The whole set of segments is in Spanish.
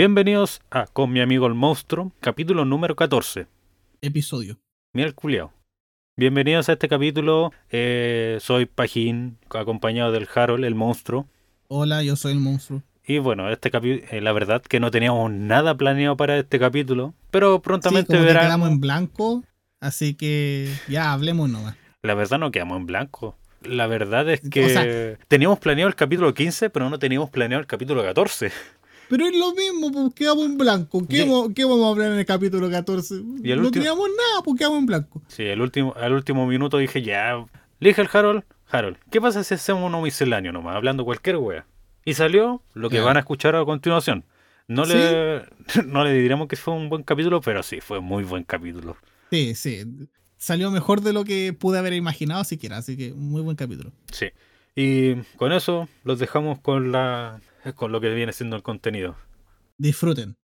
Bienvenidos a Con mi amigo el monstruo, capítulo número 14. Episodio. Mira el culiao. Bienvenidos a este capítulo. eh, soy Pajín, acompañado del Harold, el monstruo. Hola, yo soy el monstruo. Y bueno, este capi- eh, la verdad que no teníamos nada planeado para este capítulo, pero Sí, prontamente como que verán. quedamos en blanco, así que ya hablemos nomás. La verdad no quedamos en blanco. La verdad es que O sea- teníamos planeado el capítulo 15, pero no teníamos planeado el capítulo 14. Pero es lo mismo, pues quedamos en blanco. ¿Qué, vamos, qué vamos a hablar en el capítulo 14? Y el no último- teníamos nada, pues quedamos en blanco. Sí, el último, al último minuto dije ya. Le dije al Harold, Harold, ¿qué pasa si hacemos uno misceláneo nomás, hablando cualquier wea? Y salió lo que van a escuchar a continuación. No le, no le diremos que fue un buen capítulo, pero sí, fue muy buen capítulo. Sí, sí. Salió mejor de lo que pude haber imaginado siquiera, así que muy buen capítulo. Sí. Y con eso los dejamos con la con lo que viene siendo el contenido. Disfruten.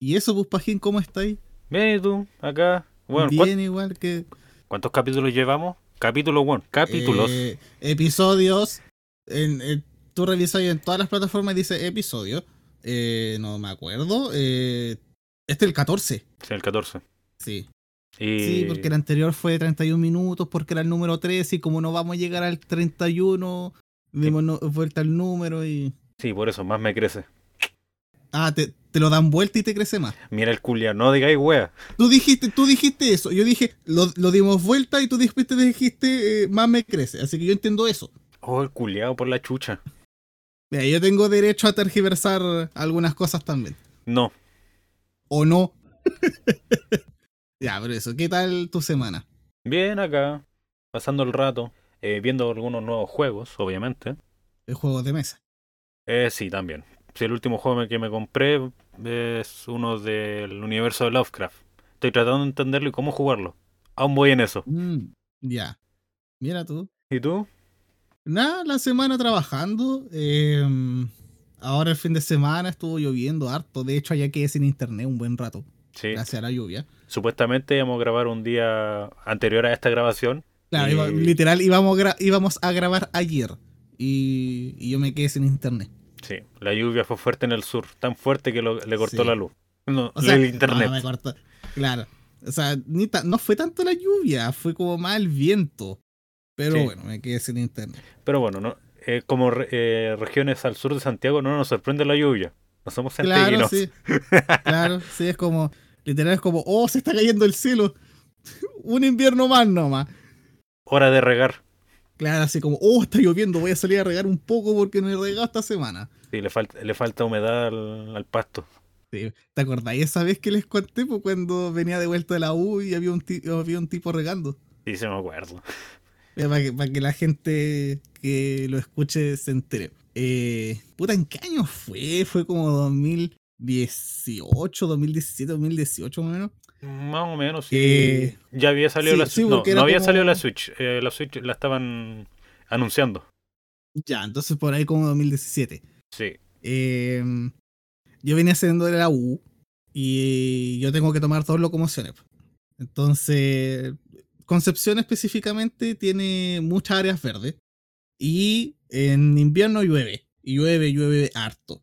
Y eso, pues, Pajín, ¿cómo estáis? Bien, ¿y tú? Acá. Bueno, ¿cuán- Bien, igual que ¿cuántos capítulos llevamos? Capítulo 1. Capítulos. Eh, episodios. En, en- tú revisas en todas las plataformas y dice episodio. Eh, no me acuerdo. Eh, este es el 14. Sí, el 14. Sí. Y... Sí, porque el anterior fue de 31 minutos, porque era el número 13 y como no vamos a llegar al 31, dimos vuelta al número y... Sí, por eso más me crece. Ah, te, te lo dan vuelta y te crece más. Mira el culia, no digáis wea. Tú dijiste, tú dijiste eso. Yo dije, lo, lo dimos vuelta y tú dijiste, dijiste eh, más me crece. Así que yo entiendo eso. Oh, el culiao por la chucha. Mira, yo tengo derecho a tergiversar algunas cosas también. No, o no. ya, pero eso, ¿qué tal tu semana? bien acá, pasando el rato, eh, viendo algunos nuevos juegos, obviamente. El juego de mesa. Eh, sí, también. Sí, el último juego que me compré es uno del universo de Lovecraft. Estoy tratando de entenderlo y cómo jugarlo. Aún voy en eso. Mm, ya. Mira tú. ¿Y tú? Nada, la semana trabajando. eh, ahora el fin de semana estuvo lloviendo harto. De hecho, allá quedé sin internet un buen rato. Sí. Gracias a la lluvia. Supuestamente íbamos a grabar un día anterior a esta grabación. Claro, iba- literal, íbamos, gra- íbamos a grabar ayer. Y, y yo me quedé sin internet. Sí, la lluvia fue fuerte en el sur, tan fuerte que lo- le cortó Sí. la luz. No, O sea, el internet. no, me cortó. Claro. O sea, ni no fue tanto la lluvia, fue como más el viento. Pero Sí. bueno, me quedé sin internet. Pero bueno, no, eh, como re- eh, regiones al sur de Santiago no nos sorprende la lluvia. No somos Claro, sí. Claro, sí, es como, literal es como, oh, se está cayendo el cielo. Un invierno más nomás. Hora de regar. Claro, así como, oh, está lloviendo, voy a salir a regar un poco porque no he regado esta semana. Sí, le, falta le falta humedad al, al pasto. Sí. ¿Te acordáis esa vez que les conté pues, cuando venía de vuelta de la U y había un, había un tipo regando? Sí, se me acuerdo. Para que, para que la gente que lo escuche se entere. Eh, puta, ¿en qué año fue? Fue como 2018, 2017, 2018 más o menos. Más o menos, sí. Eh, ya había salido sí, la sí, Switch. no, había como- salido la Switch. Eh, la Switch la estaban anunciando. Ya, entonces por ahí como 2017. Sí. Eh, yo venía haciendo de la U y yo tengo que tomar dos locomociones. Entonces, Concepción específicamente tiene muchas áreas verdes y en invierno llueve, y llueve, llueve harto.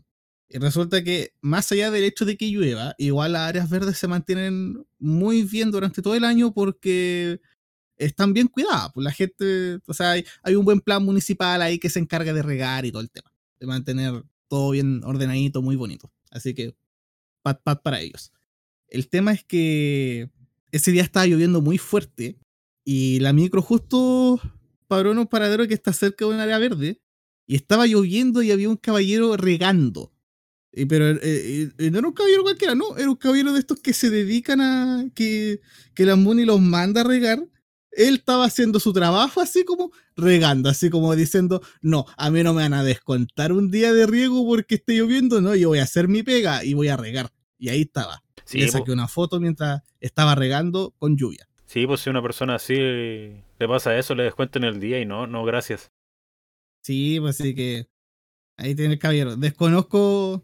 Y resulta que más allá del hecho de que llueva, igual las áreas verdes se mantienen muy bien durante todo el año porque están bien cuidadas. Pues la gente, o sea, hay, hay un buen plan municipal ahí que se encarga de regar y todo el tema, de mantener todo bien ordenadito, muy bonito. Así que, pat pat para ellos. El tema es que ese día estaba lloviendo muy fuerte y la micro justo paró en un paradero que está cerca de un área verde y estaba lloviendo y había un caballero regando. Y, pero eh, eh, no era un caballero cualquiera, no, era un caballero de estos que se dedican a que, que la Muni los manda a regar. Él estaba haciendo su trabajo así como regando, así como diciendo, no, a mí no me van a descontar un día de riego porque esté lloviendo, no, yo voy a hacer mi pega y voy a regar. Y ahí estaba. Sí, Le saqué una foto mientras estaba regando con lluvia. sí, pues si una persona así le pasa eso, le descuentan el día y no, no, gracias. Sí, pues así que ahí tiene el caballero. Desconozco,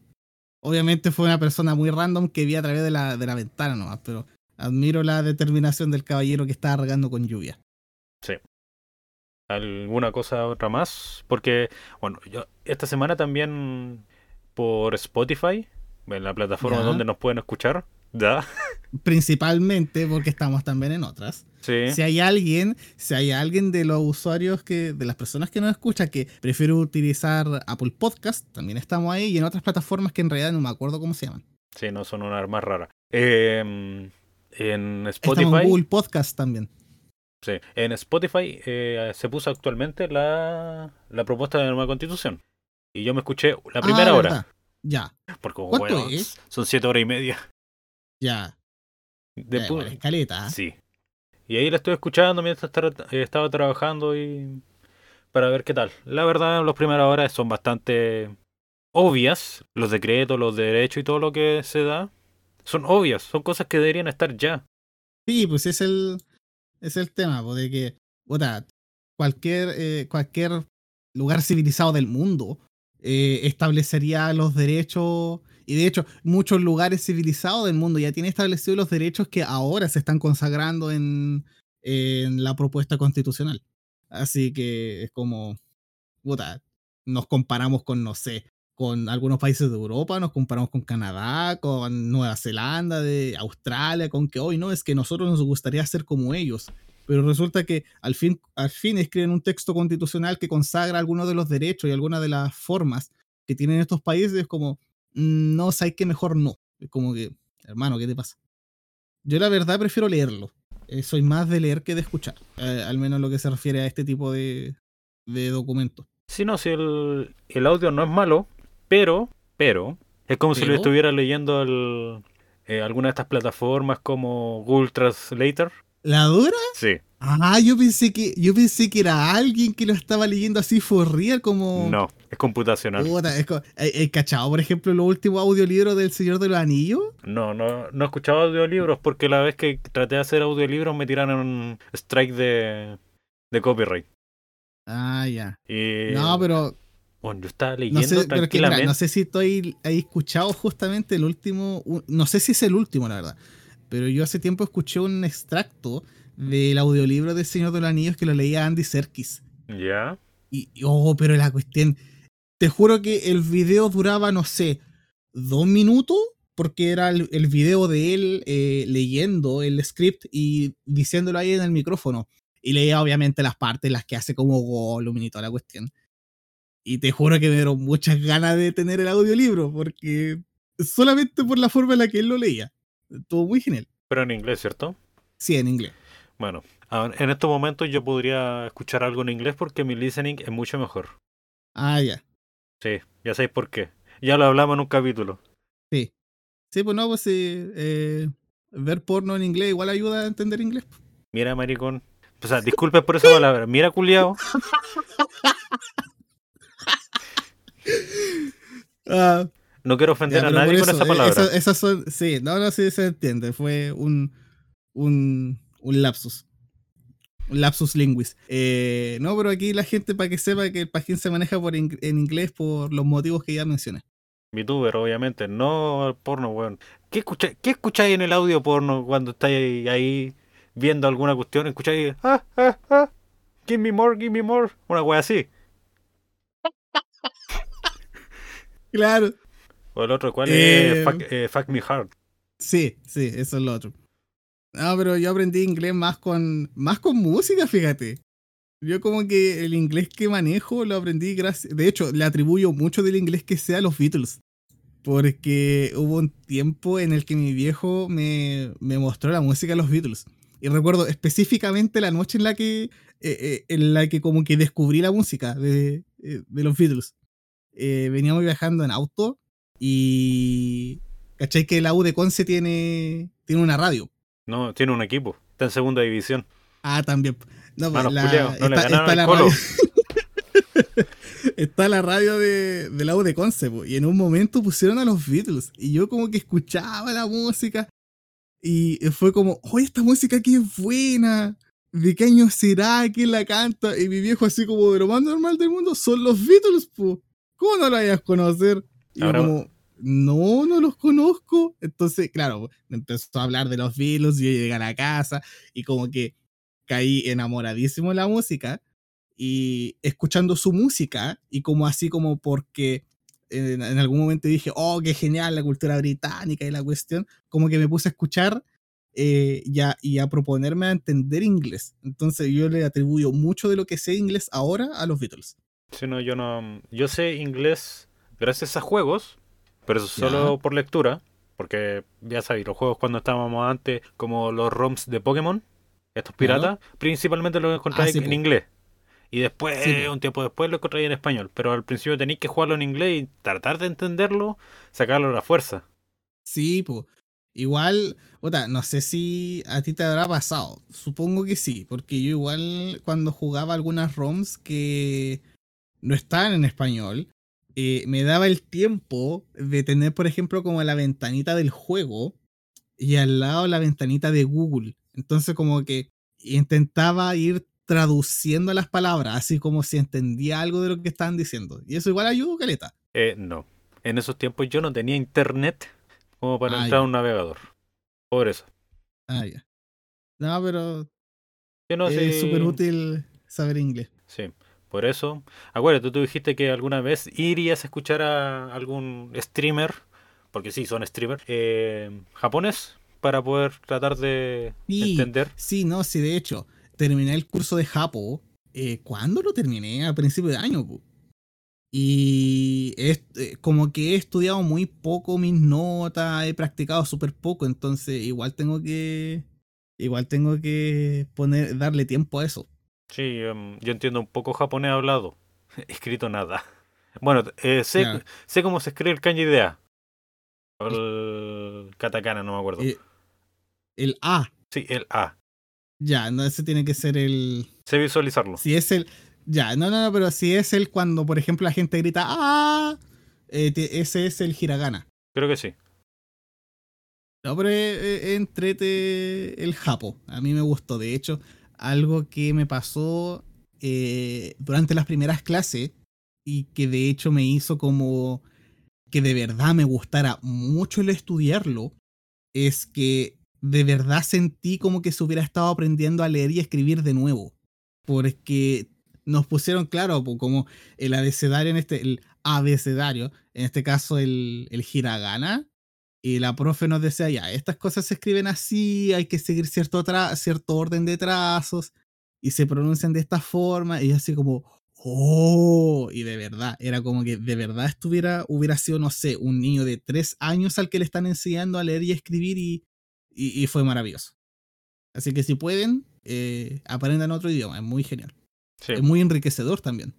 obviamente fue una persona muy random que vi a través de la, de la ventana nomás, pero admiro la determinación del caballero que estaba regando con lluvia. Sí. alguna cosa otra más. Porque, bueno, yo esta semana también por Spotify, en la plataforma Ya. donde nos pueden escuchar, Principalmente porque estamos también en otras. Sí. Si hay alguien, si hay alguien de los usuarios que, de las personas que nos escuchan que prefiere utilizar Apple Podcast, también estamos ahí y en otras plataformas que en realidad no me acuerdo cómo se llaman. Sí, no son una más rara. Eh, en Estamos en Spotify, Google Podcast también. sí, en Spotify eh, se puso actualmente la, la propuesta de nueva constitución. Y yo me escuché la primera Ah, hora. Ya, Porque, ¿Cuánto bueno, es? son siete horas y media. Ya. De Ya, pu- igual, escaleta. ¿ah? Sí. Y ahí la estoy escuchando mientras tra- eh, estaba trabajando y para ver qué tal. La verdad, las primeras horas son bastante obvias. Los decretos, los derechos y todo lo que se da son obvias. Son cosas que deberían estar ya. Sí, pues es el, es el tema, pues, de que, puta, cualquier, eh, cualquier lugar civilizado del mundo eh, establecería los derechos, y de hecho, muchos lugares civilizados del mundo ya tienen establecidos los derechos que ahora se están consagrando en, en la propuesta constitucional. Así que es como, nos comparamos con, no sé, con algunos países de Europa, nos comparamos con Canadá, con Nueva Zelanda, de Australia, con que hoy no, es que nosotros nos gustaría ser como ellos. Pero resulta que al fin, al fin escriben un texto constitucional que consagra algunos de los derechos y algunas de las formas que tienen estos países, es como, no, sabes que mejor no. Es como que, hermano, ¿qué te pasa? Yo la verdad prefiero leerlo. Eh, soy más de leer que de escuchar, eh, al menos en lo que se refiere a este tipo de, de documentos. Si no, si el, el audio no es malo, pero, pero, es como si lo estuviera leyendo el, eh, alguna de estas plataformas como Google Translator. ¿La dura? Sí, Ah, yo pensé que yo pensé que era alguien que lo estaba leyendo así for real, como. no, es computacional. Puta, es co- eh, eh, cachado, por ejemplo, los últimos audiolibros del Señor de los Anillos. No, no, no he escuchado audiolibros porque la vez que traté de hacer audiolibros me tiraron un strike de, de copyright. Ah, ya. Y No, pero bueno, yo estaba no leyendo sé, pero es que, mira, tranquilamente. no sé si estoy ahí escuchado justamente el último, no sé si es el último, la verdad. Pero yo hace tiempo escuché un extracto del audiolibro del Señor de los Anillos que lo leía Andy Serkis. Ya. Y, oh, pero la cuestión. Te juro que el video duraba, no sé, dos minutos, porque era el, el video de él eh, leyendo el script y diciéndolo ahí en el micrófono. Y leía, obviamente, las partes, las que hace como Gollum y toda la cuestión. Y te juro que me dieron muchas ganas de tener el audiolibro, porque solamente por la forma en la que él lo leía. Estuvo muy genial. Pero en inglés, ¿cierto? Sí, en inglés. Bueno, a- en estos momentos yo podría escuchar algo en inglés porque mi listening es mucho mejor. Ah, ya. Sí, ya sabéis por qué. Ya lo hablamos en un capítulo. Sí. Sí, pues no, pues sí, eh, ver porno en inglés igual ayuda a entender inglés. Mira, maricón. O sea, disculpe por esa palabra. Mira, culiao. Ah, No quiero ya, ofender a pero nadie con eso, esa eh, palabra. esa- esas son, sí, no, no, sí se entiende. Fue un, un, un lapsus. Un lapsus linguis. Eh, no, pero aquí la gente, para que sepa que el Pajín se maneja por en inglés por los motivos que ya mencioné. VTuber, obviamente. No el porno, weón. ¿Qué, escucha, ¿Qué escucháis en el audio porno cuando estáis ahí viendo alguna cuestión? ¿Escucháis? Ah, ah, ah. Give me more, give me more. Una wea así. Claro. O el otro, ¿cuál Eh, es? Fuck, eh, fuck me hard. Sí, sí, eso es lo otro. No, pero yo aprendí inglés más con, más con música, fíjate. Yo como que el inglés que manejo lo aprendí gracias... De hecho, le atribuyo mucho del inglés que sea a los Beatles. Porque hubo un tiempo en el que mi viejo me, me mostró la música de los Beatles. Y recuerdo específicamente la noche en la que, eh, eh, en la que como que descubrí la música de, eh, de los Beatles. Eh, veníamos viajando en auto y... ¿Cachai que la U de Conce tiene, tiene una radio? No, tiene un equipo. Está en segunda división. Ah, también. No, pues, Manos la- no le ganaron está al la Colo. radio, está la radio de, de la U de Conce, po, y en un momento pusieron a los Beatles, y yo como que escuchaba la música, y fue como, oye, esta música aquí es buena, ¿de qué año será? ¿Quién la canta? Y mi viejo así como, de lo más normal del mundo, son los Beatles, po. ¿cómo no lo vayas a conocer? Y yo Ahora- como, no, no los conozco. Entonces, claro, empezó a hablar de los Beatles, yo llegué a la casa, y como que caí enamoradísimo de la música y escuchando su música y como así como porque en, en, algún momento dije, oh, qué genial la cultura británica y la cuestión, como que me puse a escuchar eh, y, a, y, a, proponerme a entender inglés. Entonces yo le atribuyo mucho de lo que sé inglés ahora a los Beatles. Sí, no, yo no. Yo sé inglés gracias a juegos, pero eso solo por lectura. Porque ya sabéis, los juegos cuando estábamos antes, como los ROMs de Pokémon, estos piratas, principalmente los encontráis ah, sí, en pues. inglés. Y después, sí, un tiempo después, lo encontráis en español. Pero al principio tenéis que jugarlo en inglés y tratar de entenderlo, sacarlo a la fuerza. Sí, pues. Igual, otra, no sé si a ti te habrá pasado. Supongo que sí, porque yo igual cuando jugaba algunas ROMs que no estaban en español, eh, me daba el tiempo de tener, por ejemplo, como la ventanita del juego y al lado la ventanita de Google. Entonces como que intentaba ir traduciendo las palabras, así como si entendía algo de lo que estaban diciendo. Y eso igual ayudó, Caleta. Eh, no. En esos tiempos yo no tenía internet como para ah, entrar a un navegador. Por eso. Ah, ya. No, pero. No, es súper útil saber inglés. Por eso. Acuérdate, tú dijiste que alguna vez irías a escuchar a algún streamer, porque sí, son streamers, eh, japonés, para poder tratar de sí, entender. Sí, no, sí, de hecho, terminé el curso de Japo. Eh, ¿Cuándo lo terminé? A principio de año. Po. Y es, eh, como que he estudiado muy poco mis notas, he practicado súper poco, entonces igual tengo que. Igual tengo que poner, darle tiempo a eso. Sí, um, yo entiendo un poco japonés hablado. Escrito nada. Bueno, eh, sé, yeah. sé cómo se escribe el kanji de A. El katakana, no me acuerdo. Eh, el A. Sí, el A. Ya, no, ese tiene que ser el. Sé visualizarlo. Si es el. Ya, no, no, no, pero si es el cuando, por ejemplo, la gente grita ¡Ah! Eh, te, ese es el hiragana. Creo que sí. No, pero entrete el japo. A mí me gustó. De hecho, algo que me pasó eh, durante las primeras clases y que de hecho me hizo como que de verdad me gustara mucho el estudiarlo es que de verdad sentí como que se hubiera estado aprendiendo a leer y escribir de nuevo. Porque nos pusieron, claro, como el abecedario en este, el abecedario, en este caso el, el hiragana, y la profe nos decía, ya, estas cosas se escriben así, hay que seguir cierto, cierto orden de trazos, y se pronuncian de esta forma, y así como, oh, y de verdad, era como que de verdad estuviera, hubiera sido, no sé, un niño de tres años al que le están enseñando a leer y escribir, y, y, y fue maravilloso. Así que si pueden, eh, aprendan otro idioma, es muy genial. Sí. Es muy enriquecedor también.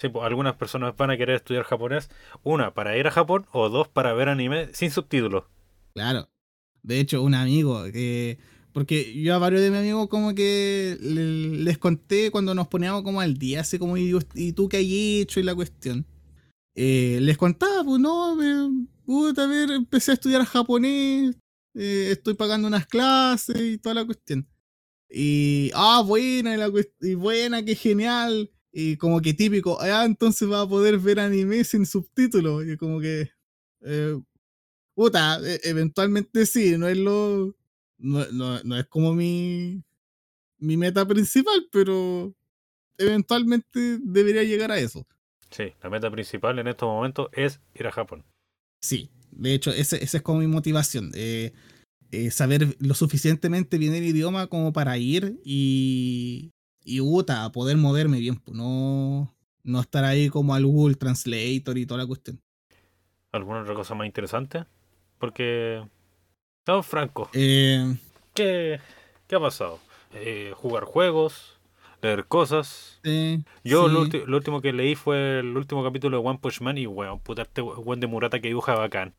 Sí, pues algunas personas van a querer estudiar japonés, una para ir a Japón o dos para ver anime sin subtítulos. Claro. De hecho, un amigo que... Porque yo a varios de mis amigos como que les conté cuando nos poníamos como al día, así como, ¿y, tú qué hay hecho? Y la cuestión. Eh, les contaba, pues no, me, puta, a ver, empecé a estudiar japonés, eh, estoy pagando unas clases y toda la cuestión. Y, ah, buena, y, y buena, qué genial. Y como que típico, ah, entonces va a poder ver anime sin subtítulos. Y como que, eh, puta, e eventualmente sí, no es lo, no, no, no es como mi, mi meta principal, pero eventualmente debería llegar a eso. Sí, la meta principal en estos momentos es ir a Japón. Sí, de hecho, esa ese es como mi motivación. Eh, eh, saber lo suficientemente bien el idioma como para ir y, y uta, poder moverme bien, pues no, no estar ahí como al Google Translator y toda la cuestión. ¿Alguna otra cosa más interesante? Porque, estamos francos, Eh, ¿qué, ¿qué ha pasado? Eh, jugar juegos, leer cosas. eh, Yo sí. lo, último que leí fue el último capítulo de One Punch Man y weón, puta, este weón de Murata que dibuja bacán.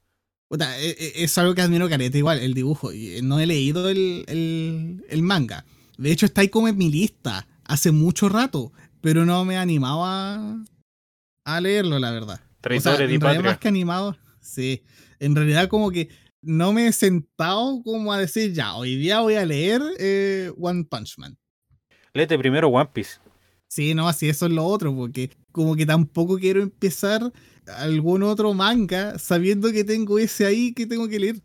Puta, e- e- es algo que admiro careta igual, el dibujo. Eh, no he leído el, el, el manga. De hecho, está ahí como en mi lista hace mucho rato, pero no me animaba a leerlo, la verdad. O sea, en realidad más que animado, sí. En realidad como que no me he sentado como a decir, ya, hoy día voy a leer eh, One Punch Man. Léete primero One Piece. Sí, no, así eso es lo otro, porque como que tampoco quiero empezar algún otro manga sabiendo que tengo ese ahí que tengo que leer.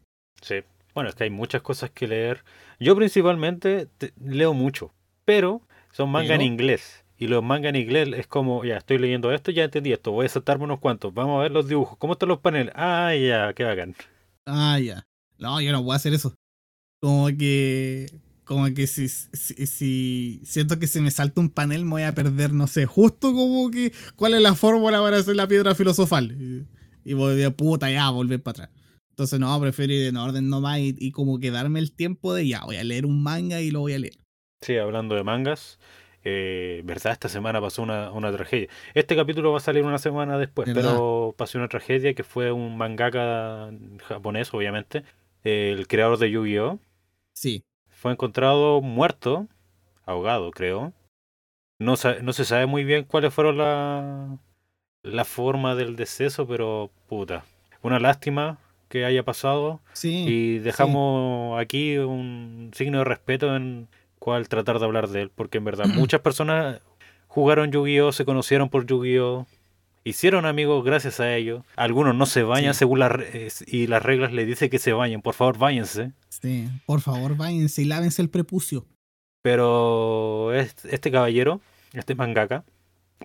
Sí. Bueno, es que hay muchas cosas que leer. Yo principalmente te- leo mucho, pero son manga en inglés. Y los mangas en inglés es como, ya estoy leyendo esto, ya entendí esto, voy a saltarme unos cuantos, vamos a ver los dibujos, ¿cómo están los paneles? Ah, ya, qué bacán. Ah, ya. No, yo no voy a hacer eso. Como que. Como que si, si, si siento que si me salta un panel me voy a perder, no sé, justo como que cuál es la fórmula para hacer la piedra filosofal. Y, y voy de puta ya, volver para atrás. Entonces, no, prefiero ir en orden nomás y, y como que darme el tiempo de ya, voy a leer un manga y lo voy a leer. Sí, hablando de mangas, eh, ¿verdad? Esta semana pasó una, una tragedia. Este capítulo va a salir una semana después, ¿Verdad? pero pasó una tragedia que fue un mangaka japonés, obviamente, el creador de Yu-Gi-Oh! Sí. Fue encontrado muerto, ahogado, creo. No, no se sabe muy bien cuáles fueron la, la forma del deceso, pero puta. Una lástima que haya pasado. Sí. Y dejamos aquí un signo de respeto en cual tratar de hablar de él, porque en verdad muchas personas jugaron Yu-Gi-Oh, se conocieron por Yu-Gi-Oh, hicieron amigos gracias a ello. Algunos no se bañan Sí. según las eh, y las reglas le dicen que se bañen, por favor, váyanse. Sí. Por favor, váyanse y lávense el prepucio. Pero es- este caballero, este mangaka,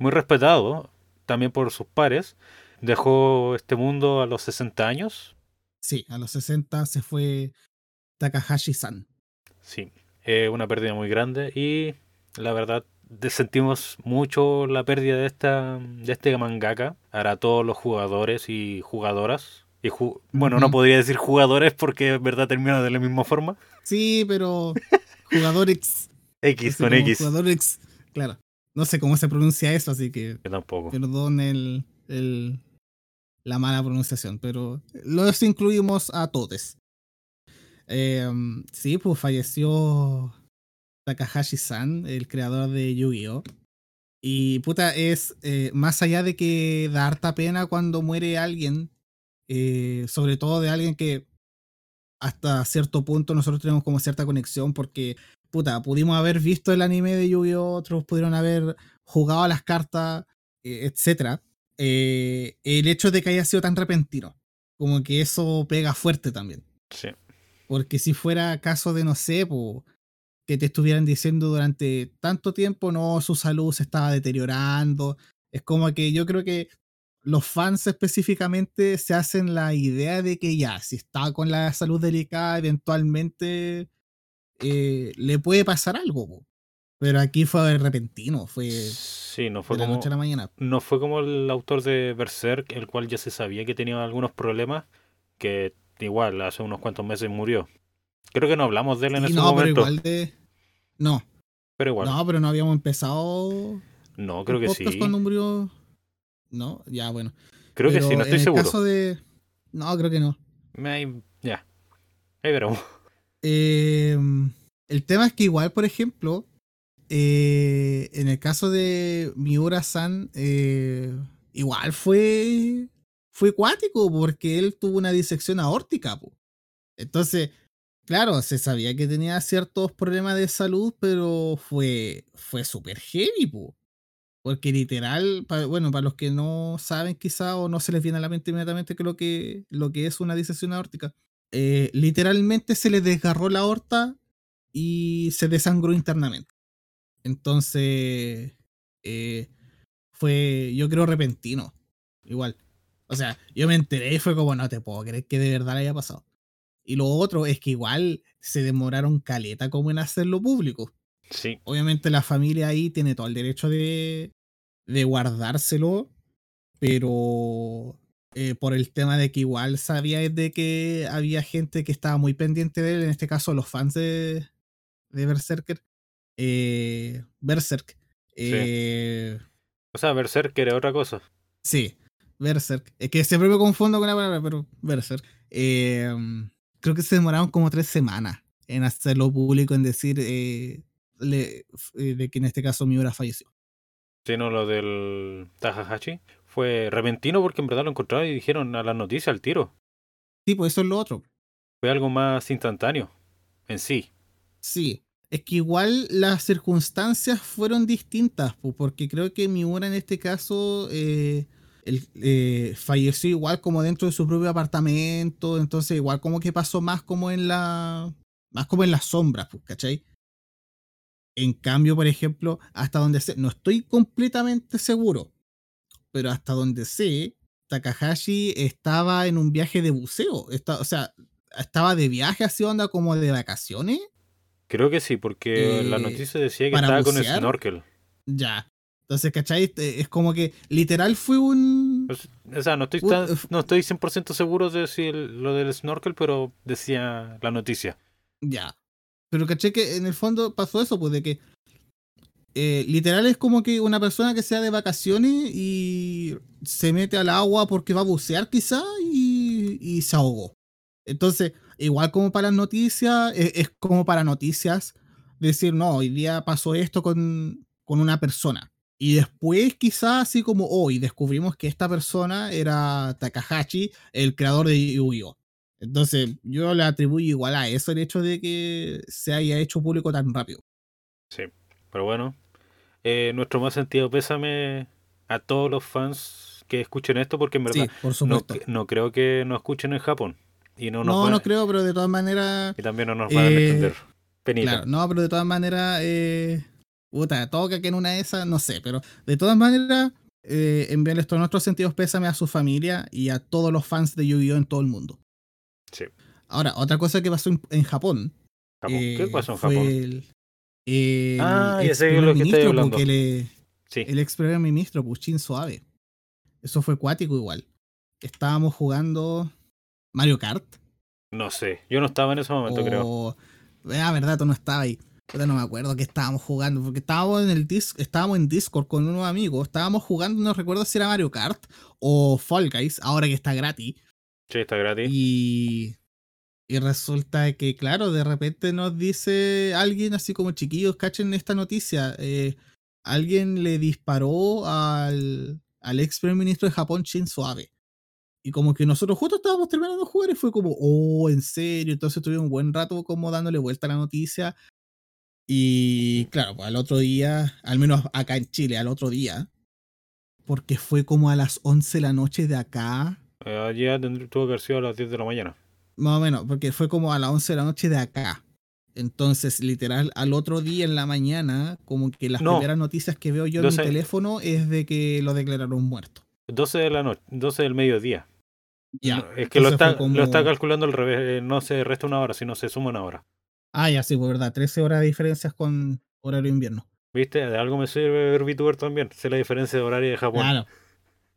muy respetado también por sus pares, dejó este mundo a los 60 años. Sí, a los 60 se fue Takahashi-san. Sí, eh, una pérdida muy grande y la verdad sentimos mucho la pérdida de esta de este mangaka para todos los jugadores y jugadoras. Y ju- bueno, no podría decir jugadores porque en verdad termina de la misma forma. Sí, pero jugadores. X así con X. Jugadores, claro. No sé cómo se pronuncia eso, así que Yo tampoco. perdón el, el- la mala pronunciación, pero los incluimos a todos. Eh, sí, pues falleció Takahashi-san, el creador de Yu-Gi-Oh! Y puta, es eh, más allá de que da harta pena cuando muere alguien, eh, sobre todo de alguien que hasta cierto punto nosotros tenemos como cierta conexión porque, puta, pudimos haber visto el anime de Yu-Gi-Oh! Otros pudieron haber jugado a las cartas, eh. Eh, el hecho de que haya sido tan repentino, como que eso pega fuerte también. Sí. Porque si fuera caso de, no sé, po, que te estuvieran diciendo durante tanto tiempo, no, su salud se estaba deteriorando. Es como que yo creo que los fans específicamente se hacen la idea de que ya, si está con la salud delicada, eventualmente eh, le puede pasar algo. po. Pero aquí fue repentino, fue de Sí, no fue la como noche a la mañana. no fue como el autor de Berserk, el cual ya se sabía que tenía algunos problemas, que igual hace unos cuantos meses murió. Creo que no hablamos de él en Y ese no, pero momento, igual de. No, pero igual. no, pero no habíamos empezado. No, creo que sí. cuando murió. No, ya, bueno. Creo que Pero sí, no en estoy el seguro. caso de. No, creo que no. Me Ya. Ahí veremos. Eh, el tema es que igual, por ejemplo, eh, en el caso de Miura-san, eh, igual fue, fue cuático porque él tuvo una disección aórtica. po. Entonces, claro, se sabía que tenía ciertos problemas de salud, pero fue, fue súper heavy. po. Porque literal, bueno, para los que no saben quizá o no se les viene a la mente inmediatamente que lo que, lo que es una disección aórtica, eh, literalmente se le desgarró la aorta y se desangró internamente. Entonces, eh, fue, yo creo, repentino. Igual. O sea, yo me enteré y fue como, no te puedo creer que de verdad le haya pasado. Y lo otro es que igual se demoraron caleta como en hacerlo público. Sí, Obviamente la familia ahí tiene todo el derecho de, de guardárselo, pero eh, por el tema de que igual sabía de que había gente que estaba muy pendiente de él, en este caso los fans de, de Berserker, eh, Berserk. Eh, o sea, Berserk era otra cosa. Sí, Berserk. Es que siempre me confundo con la palabra, pero Berserk. Eh, creo que se demoraron como tres semanas en hacerlo público, en decir eh, le- eh, de que en este caso Miura falleció. Sino lo del Tahahashi. Fue repentino porque en verdad lo encontraron y dijeron a las noticias al tiro. Sí, pues eso es lo otro. Fue algo más instantáneo en sí. Sí. Es que igual las circunstancias fueron distintas, pu, porque creo que Miura en este caso eh, él, eh, falleció igual como dentro de su propio apartamento, entonces igual como que pasó más como en la más como en las sombras, pu, ¿cachai? En cambio, por ejemplo, hasta donde sé, no estoy completamente seguro, pero hasta donde sé, Takahashi estaba en un viaje de buceo. Está, o sea, estaba de viaje así onda como de vacaciones. Creo que sí, porque la Eh, noticia decía que estaba con el snorkel. Ya. Entonces, ¿cachai? Este, Es como que literal fue un... Pues, O sea, no estoy, tan- no estoy 100% seguro de si el- lo del snorkel, pero decía la noticia. Ya. Pero caché que en el fondo pasó eso, pues de que eh, literal es como que una persona que sea de vacaciones y se mete al agua porque va a bucear quizá y, y se ahogó. Entonces, igual como para noticias, es, es como para noticias decir, no, hoy día pasó esto con, con una persona. Y después quizá así como hoy descubrimos que esta persona era Takahashi, el creador de Yu-Gi-Oh! Entonces, yo le atribuyo igual a eso el hecho de que se haya hecho público tan rápido. Sí. Pero bueno, eh, nuestro más sentido pésame a todos los fans que escuchen esto, porque en verdad Sí, por no, no creo que nos escuchen en Japón. Y no No, nos no, van- creo, pero de todas maneras. Y también no nos van a Eh, entender. Penita. Claro, no, pero de todas maneras. Eh, puta, toca que en una de esas, no sé, pero de todas maneras. Eh, enviarles todos nuestros sentidos pésame a su familia y a todos los fans de Yu-Gi-Oh! en todo el mundo. Sí. Ahora, otra cosa que pasó en, en Japón. Japón. ¿Qué eh, pasó en fue Japón? El, el Ah, ya sé lo que ministro, hablando. porque le- Sí. el ex primer ministro, Puchin Suave. Eso fue cuático igual. Estábamos jugando Mario Kart. No sé. Yo no estaba en ese momento, creo. o... Ah, verdad, tú no estabas ahí. Puta, no me acuerdo qué estábamos jugando, porque estábamos en el dis estábamos en Discord con unos amigos, estábamos jugando, no recuerdo si era Mario Kart o Fall Guys, ahora que está gratis. Sí, está gratis. Y, y resulta que, claro, de repente nos dice alguien así como chiquillos, cachen esta noticia. eh, alguien le disparó al, al ex primer ministro de Japón, Shinzo Abe. Y como que nosotros justo estábamos terminando de jugar y fue como, oh, en serio. Entonces tuvimos un buen rato como dándole vuelta a la noticia. Y claro, pues al otro día, al menos acá en Chile, al otro día, porque fue como a las 11 de la noche de acá, allá tendr- tuvo que haber sido a las 10 de la mañana. más o menos, porque fue como a las 11 de la noche de acá. Entonces, literal, al otro día en la mañana, como que las No. primeras noticias que veo yo en mi 12. teléfono es de que lo declararon muerto. 12 de la noche, 12 del mediodía. Ya. No, es que lo está, como- lo está calculando al revés. eh, no se resta una hora, sino se suma una hora. Ah, ya sí, pues verdad. 13 horas de diferencias con horario invierno. ¿Viste? De algo me sirve ver VTuber también. Sé la diferencia de horario de Japón. Claro.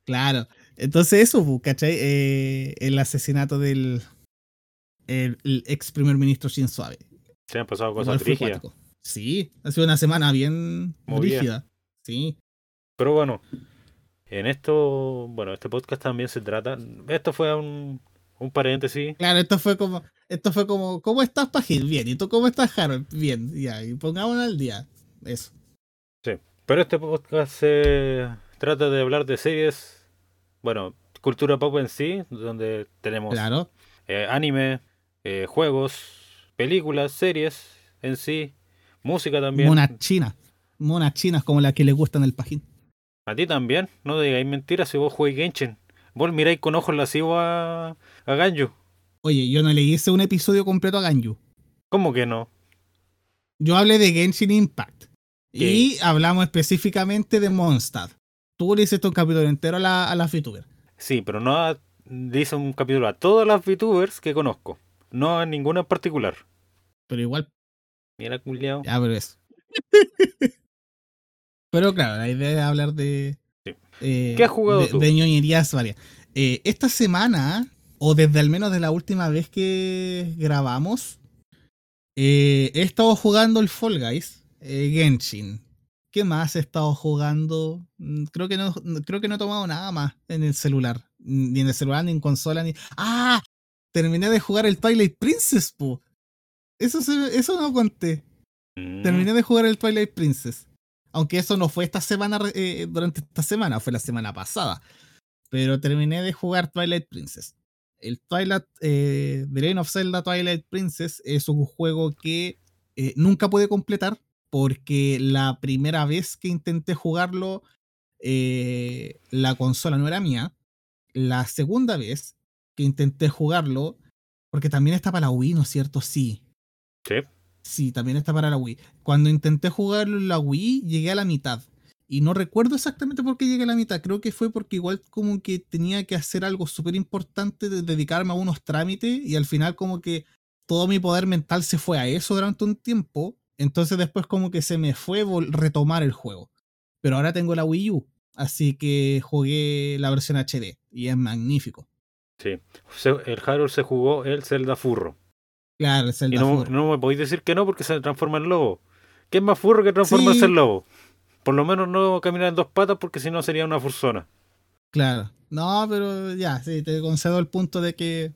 Claro. Entonces, eso, pues, ¿cachai? Eh, el asesinato del el, el ex primer ministro Shinzo Abe. Se han pasado cosas rígidas. Sí, ha sido una semana bien Movida. rígida. Sí. Pero bueno, en esto, bueno, este podcast también se trata. Esto fue un, un paréntesis. Claro, esto fue como, esto fue como, ¿cómo estás, Pajil? Bien, ¿y tú cómo estás, Harold? Bien, ya, y pongámonos al día. Eso. Pero este podcast se trata de hablar de series, bueno, cultura pop en sí, donde tenemos Claro. eh, anime, eh, juegos, películas, series en sí, música también. Monas chinas. Monas chinas como las que le gustan el Pajín. A ti también, no digáis mentiras si vos jugáis Genshin. Vos miráis con ojos lascivos a, a Ganyu. Oye, yo no le hice un episodio completo a Ganyu. ¿Cómo que no? Yo hablé de Genshin Impact. ¿Qué? Y hablamos específicamente de Mondstadt. Tú le hiciste un capítulo entero a la, a la VTuber. Sí, pero no a- le hice un capítulo a todas las VTubers que conozco. No a ninguna en particular. Pero igual, Mira, culiao. ya, pero eso. pero claro, la idea es hablar de. Sí. eh, ¿Qué has jugado de, tú? de ñoñerías varias. Eh, esta semana, o desde al menos de la última vez que grabamos, eh, he estado jugando el Fall Guys, eh, Genshin. ¿Qué más he estado jugando? Mm, Creo que no, creo que no he tomado nada más en el celular. Ni en el celular, ni en consola, ni. ¡Ah! Terminé de jugar el Twilight Princess, po. Eso, se- eso no conté. Mm, Terminé de jugar el Twilight Princess. Aunque eso no fue esta semana, eh, durante esta semana, fue la semana pasada. Pero terminé de jugar Twilight Princess. El Twilight, eh, The of Zelda Twilight Princess es un juego que eh, nunca pude completar porque la primera vez que intenté jugarlo, eh, la consola no era mía. La segunda vez que intenté jugarlo, porque también está para la Wii, ¿no es cierto? Sí. Sí. Sí, también está para la Wii. Cuando intenté jugarlo en la Wii, llegué a la mitad. Y no recuerdo exactamente por qué llegué a la mitad. Creo que fue porque igual como que tenía que hacer algo súper importante, de dedicarme a unos trámites y al final como que todo mi poder mental se fue a eso durante un tiempo. Entonces después como que se me fue retomar el juego. Pero ahora tengo la Wii U. Así que jugué la versión HD y es magnífico. Sí, el Harold se jugó el Zelda Furro. Claro, el Zelda y no, Furro. no me podéis decir que no porque se transforma en lobo. ¿Qué es más furro que transformarse Sí. en lobo? Por lo menos no caminar en dos patas porque si no sería una fursona. Claro. No, pero ya, sí, te concedo el punto de que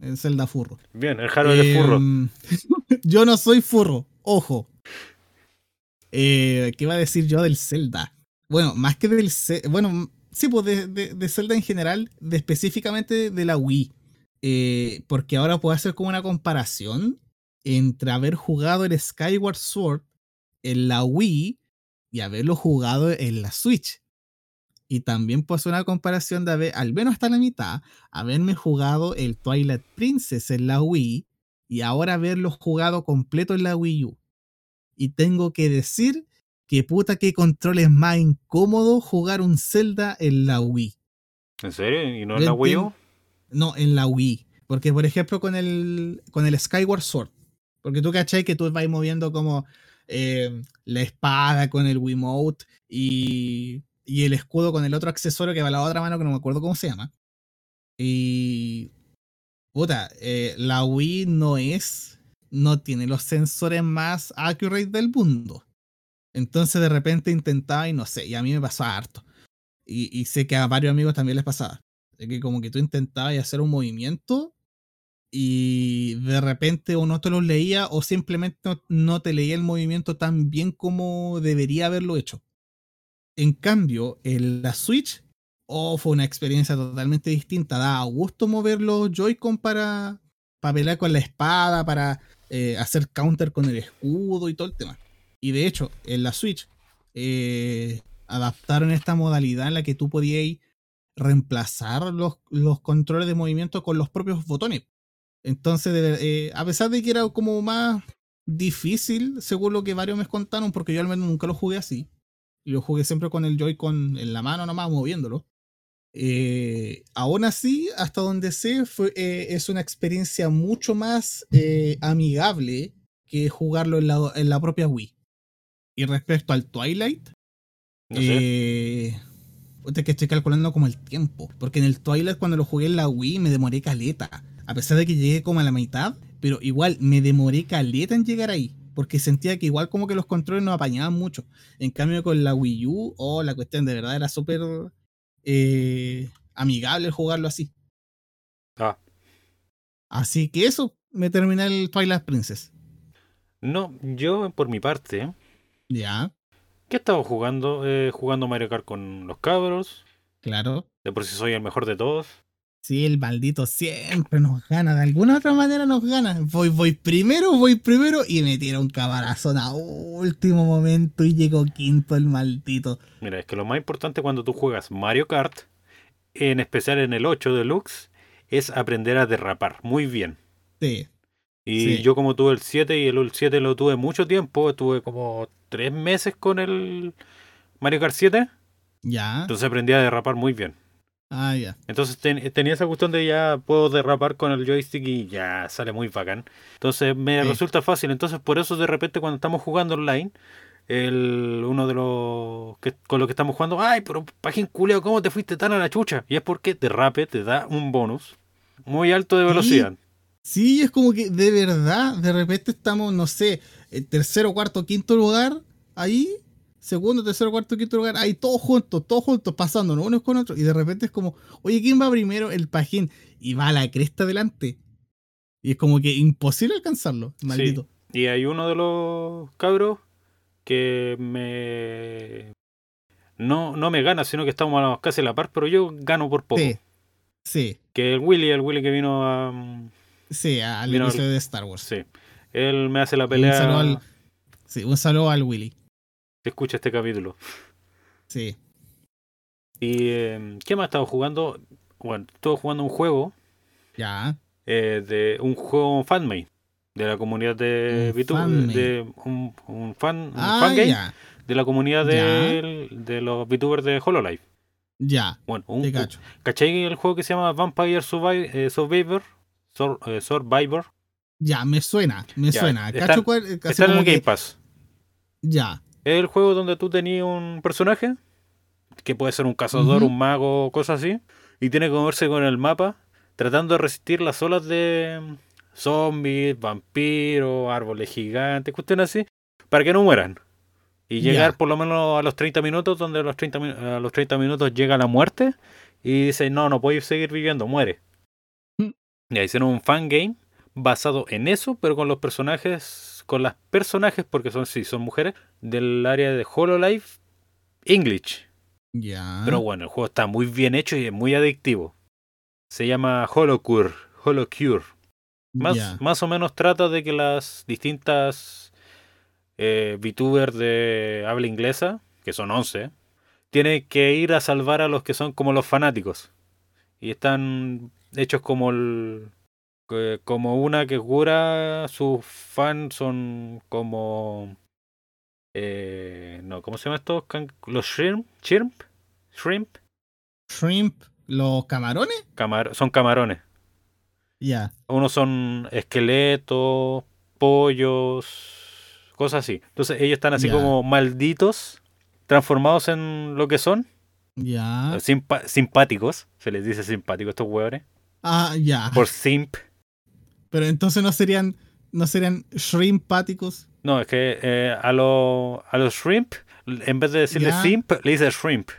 es Zelda Furro. Bien, el Harold es furro. Em, yo no soy furro, ojo. Eh, ¿Qué iba a decir yo del Zelda? Bueno, más que del Zelda. Bueno, sí, pues de, de- de Zelda en general, de específicamente de la Wii. Eh, porque ahora puedo hacer como una comparación entre haber jugado el Skyward Sword en la Wii y haberlo jugado en la Switch. Y también puedo hacer una comparación de haber, al menos hasta la mitad, haberme jugado el Twilight Princess en la Wii y ahora haberlo jugado completo en la Wii U. Y tengo que decir que puta que control es más incómodo jugar un Zelda en la Wii. ¿En serio? ¿Y no en la Wii U? No, en la Wii. Porque, por ejemplo, con el, con el Skyward Sword. Porque tú cachai que tú vas moviendo como eh, la espada con el Wiimote y, y el escudo con el otro accesorio que va a la otra mano que no me acuerdo cómo se llama. Y. Puta, eh, la Wii no es. No tiene los sensores más accurate del mundo. Entonces de repente intentaba y no sé, y a mí me pasó harto. Y, y sé que a varios amigos también les pasaba. Que como que tú intentabas hacer un movimiento y de repente o no te lo leía o simplemente no, no te leía el movimiento tan bien como debería haberlo hecho. En cambio, en la Switch, oh, fue una experiencia totalmente distinta. Da gusto mover los Joy-Con para, para pelear con la espada, para eh, hacer counter con el escudo y todo el tema. Y de hecho, en la Switch eh, adaptaron esta modalidad en la que tú podías reemplazar los, los controles de movimiento con los propios botones. Entonces, eh, a pesar de que era como más difícil, según lo que varios me contaron, porque yo al menos nunca lo jugué así, y lo jugué siempre con el Joy-Con en la mano nomás moviéndolo. Eh, aún así, hasta donde sé, fue, eh, es una experiencia mucho más eh, amigable que jugarlo en la, en la propia Wii. Y respecto al Twilight, No sé. eh, que estoy calculando como el tiempo. Porque en el Twilight, cuando lo jugué en la Wii, me demoré caleta. A pesar de que llegué como a la mitad, pero igual me demoré caleta en llegar ahí. Porque sentía que igual como que los controles no apañaban mucho. En cambio, con la Wii U, oh, la cuestión de verdad era súper eh, amigable jugarlo así. Ah, Así que eso, me terminé el Twilight Princess. no, yo por mi parte, Ya, ¿qué estaba jugando? Eh, jugando Mario Kart con los cabros. claro. De por si soy el mejor de todos. Sí, el maldito siempre nos gana, de alguna otra manera nos gana. Voy, voy primero, voy primero y me tira un cabarazón a último momento y llegó quinto el maldito. Mira, es que lo más importante cuando tú juegas Mario Kart, en especial en el 8 Deluxe, es aprender a derrapar muy bien. Sí, Y Sí. yo como tuve el 7 y el 7 lo tuve mucho tiempo, tuve como 3 meses con el Mario Kart 7, ya. entonces aprendí a derrapar muy bien. Ah, ya. Entonces ten- tenía esa cuestión de ya puedo derrapar con el joystick y ya sale muy bacán. Entonces me Sí. resulta fácil. Entonces por eso de repente cuando estamos jugando online, el uno de los que con los que estamos jugando, ay, pero Pajín culeo, ¿cómo te fuiste tan a la chucha? Y es porque derrape te da un bonus muy alto de velocidad. Sí, es como que de verdad, de repente estamos, no sé, en tercero, cuarto, quinto lugar, ahí, segundo, tercero, cuarto, quinto lugar, ahí todos juntos, todos juntos, pasándonos unos con otros, y de repente es como, oye, ¿quién va primero? El pajín, y va a la cresta adelante. Y es como que imposible alcanzarlo, maldito. Y hay uno de los cabros que me no, no me gana, sino que estamos casi a la par, pero yo gano por poco. Sí, sí, Que el Willy, el Willy que vino a. sí, al Mira, inicio de Star Wars. Sí. Él me hace la Un pelea. saludo al- Sí, un saludo al Willy. Escucha este capítulo. Sí, ¿Y eh, qué más he estado jugando? Bueno, estuve jugando un juego. ya, eh, de un juego fanmade. de la comunidad de Un VTuber, fanmade. de un, un fan, un Ah, fangame ya. de la comunidad de, de los VTubers de HoloLive. Ya. Bueno, un, Te cacho. ¿cachai el juego que se llama Vampire eh, Survivor? Sur- eh, Survivor. Ya, me suena, me Ya, suena. está- Cacho Está en el que- Game Pass. Ya. Es el juego donde tú tenías un personaje, que puede ser un cazador, un mago, cosas así, y tiene que moverse con el mapa, tratando de resistir las olas de zombies, vampiros, árboles gigantes, cuestiones así, para que no mueran. Y llegar por lo menos a los 30 minutos, donde a los 30, mi- a los 30 minutos llega la muerte, y dice, no, no puedes seguir viviendo, muere. Mm. Y ahí hicieron un fangame basado en eso, pero con los personajes, con las personajes, porque son, sí, son mujeres, del área de HoloLive English. Ya. Pero bueno, el juego está muy bien hecho y es muy adictivo. Se llama Holocure. Holocure. Más, ya. más o menos trata de que las distintas eh, VTubers de habla inglesa, que son 11, tienen que ir a salvar a los que son como los fanáticos. Y están hechos como el, que- como una que cura, sus fans son como... eh, no, ¿cómo se llama esto? Can- Los shrimp, shrimp, shrimp, Shrimp, los camarones. Camar- son camarones. Ya. Unos son esqueletos, pollos, cosas así. Entonces ellos están así como malditos, transformados en lo que son, Ya. simpa- simpáticos, se les dice simpáticos estos hueones, Ah, ya. por simp. Pero entonces no serían, no serían shrimpáticos. No, es que eh, a, lo- a los shrimp, en vez de decirle simp, le dice shrimp,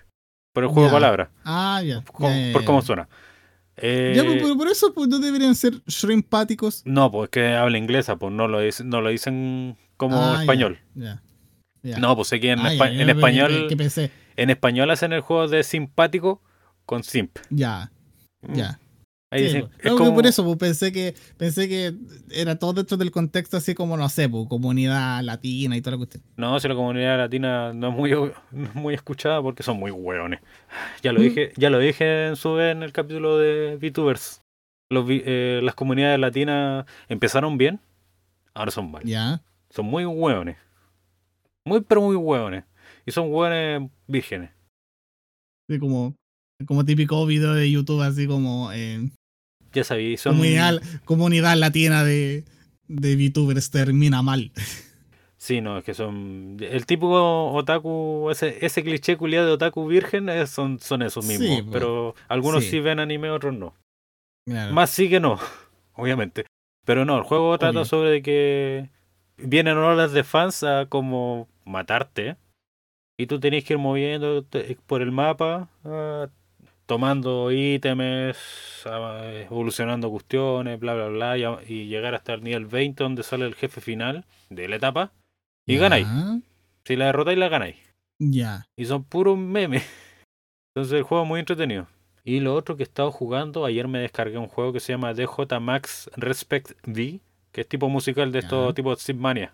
por el juego de palabras, Ah, ya. por cómo suena. Eh, Ya, pues, pero por eso pues, no deberían ser shrimpáticos. no, pues que habla inglesa, pues no lo dicen, no lo dicen como Ah, español. No, pues sé que en, Ah, espa- en español Que pensé, En español hacen el juego de simpático con simp. ya, Mm. ya. Ahí Sí, dicen, es como- Por eso, pues, pensé que pensé que era todo dentro del contexto así como, no sé, pues, comunidad latina y toda la cuestión. No, si la comunidad latina no es muy, no es muy escuchada porque son muy hueones. Ya lo Mm. dije, ya lo dije en su vez en el capítulo de VTubers. Los, eh, las comunidades latinas empezaron bien, ahora son mal. Ya. Son muy hueones. Muy pero muy hueones. Y son hueones vírgenes. Sí, como, como típico video de YouTube, así como eh, Ya sabí, son... comunidad, comunidad latina de, de VTubers termina mal. Sí, no, es que son. El típico otaku, ese, ese cliché culiado de otaku virgen, eh, son, son esos Sí, mismos. po. pero algunos Sí. sí. ven anime, otros no. Claro. Más sí que no, obviamente. Pero no, el juego trata Obvio. sobre que vienen olas de fans a como matarte. Y tú tenés que ir moviendo por el mapa, ah, tomando ítems, evolucionando cuestiones, bla, bla, bla, y, llegar hasta el nivel 20 donde sale el jefe final de la etapa. Y ganáis. Si la derrotáis, la ganáis. Ya. Y son puros memes. Entonces el juego es muy entretenido. Y lo otro que he estado jugando, ayer me descargué un juego que se llama DJ Max Respect V, que es tipo musical de estos tipos Zipmania.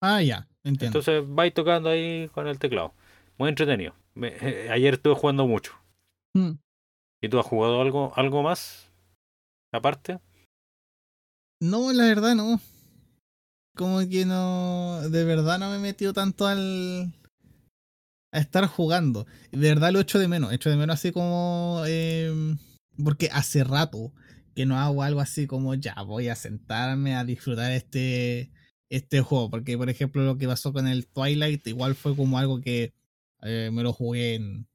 Ah, ya. Entiendo. Entonces vais tocando ahí con el teclado. Muy entretenido. Me- eh, ayer estuve jugando mucho. Mm. ¿Y tú has jugado algo, algo más? Aparte. No, la verdad no. Como que no. De verdad no me he metido tanto al. a estar jugando. De verdad lo echo de menos. Echo de menos así como. eh, porque hace rato que no hago algo así como ya voy a sentarme a disfrutar este. Este juego. Porque, por ejemplo, lo que pasó con el Twilight, igual fue como algo que eh, me lo jugué en.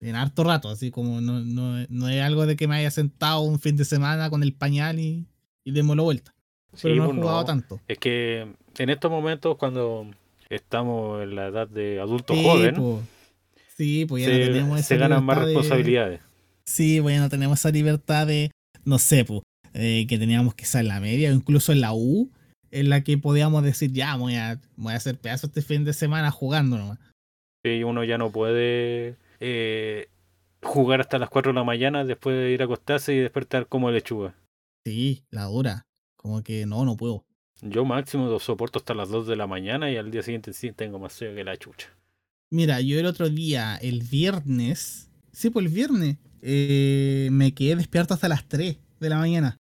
En harto rato, así como no, no, no es algo de que me haya sentado un fin de semana con el pañal y, y démoslo vuelta. Pero Sí, no he pues, jugado no. tanto. Es que en estos momentos, cuando estamos en la edad de adulto Sí, joven, po. Sí, pues ya no se, tenemos esa se ganan más de- responsabilidades. Sí, pues ya no tenemos esa libertad de, no sé, pues, eh, que teníamos que estar en la media o incluso en la U, en la que podíamos decir, ya, voy a, voy a hacer pedazos este fin de semana jugando nomás. Sí, uno ya no puede eh, jugar hasta las 4 de la mañana después de ir a acostarse y despertar como lechuga. Sí, la dura. Como que no, no puedo. Yo máximo lo soporto hasta las 2 de la mañana y al día siguiente sí tengo más sueño que la chucha. Mira, yo el otro día, el viernes, sí, pues el viernes, eh, me quedé despierto hasta las 3 de la mañana.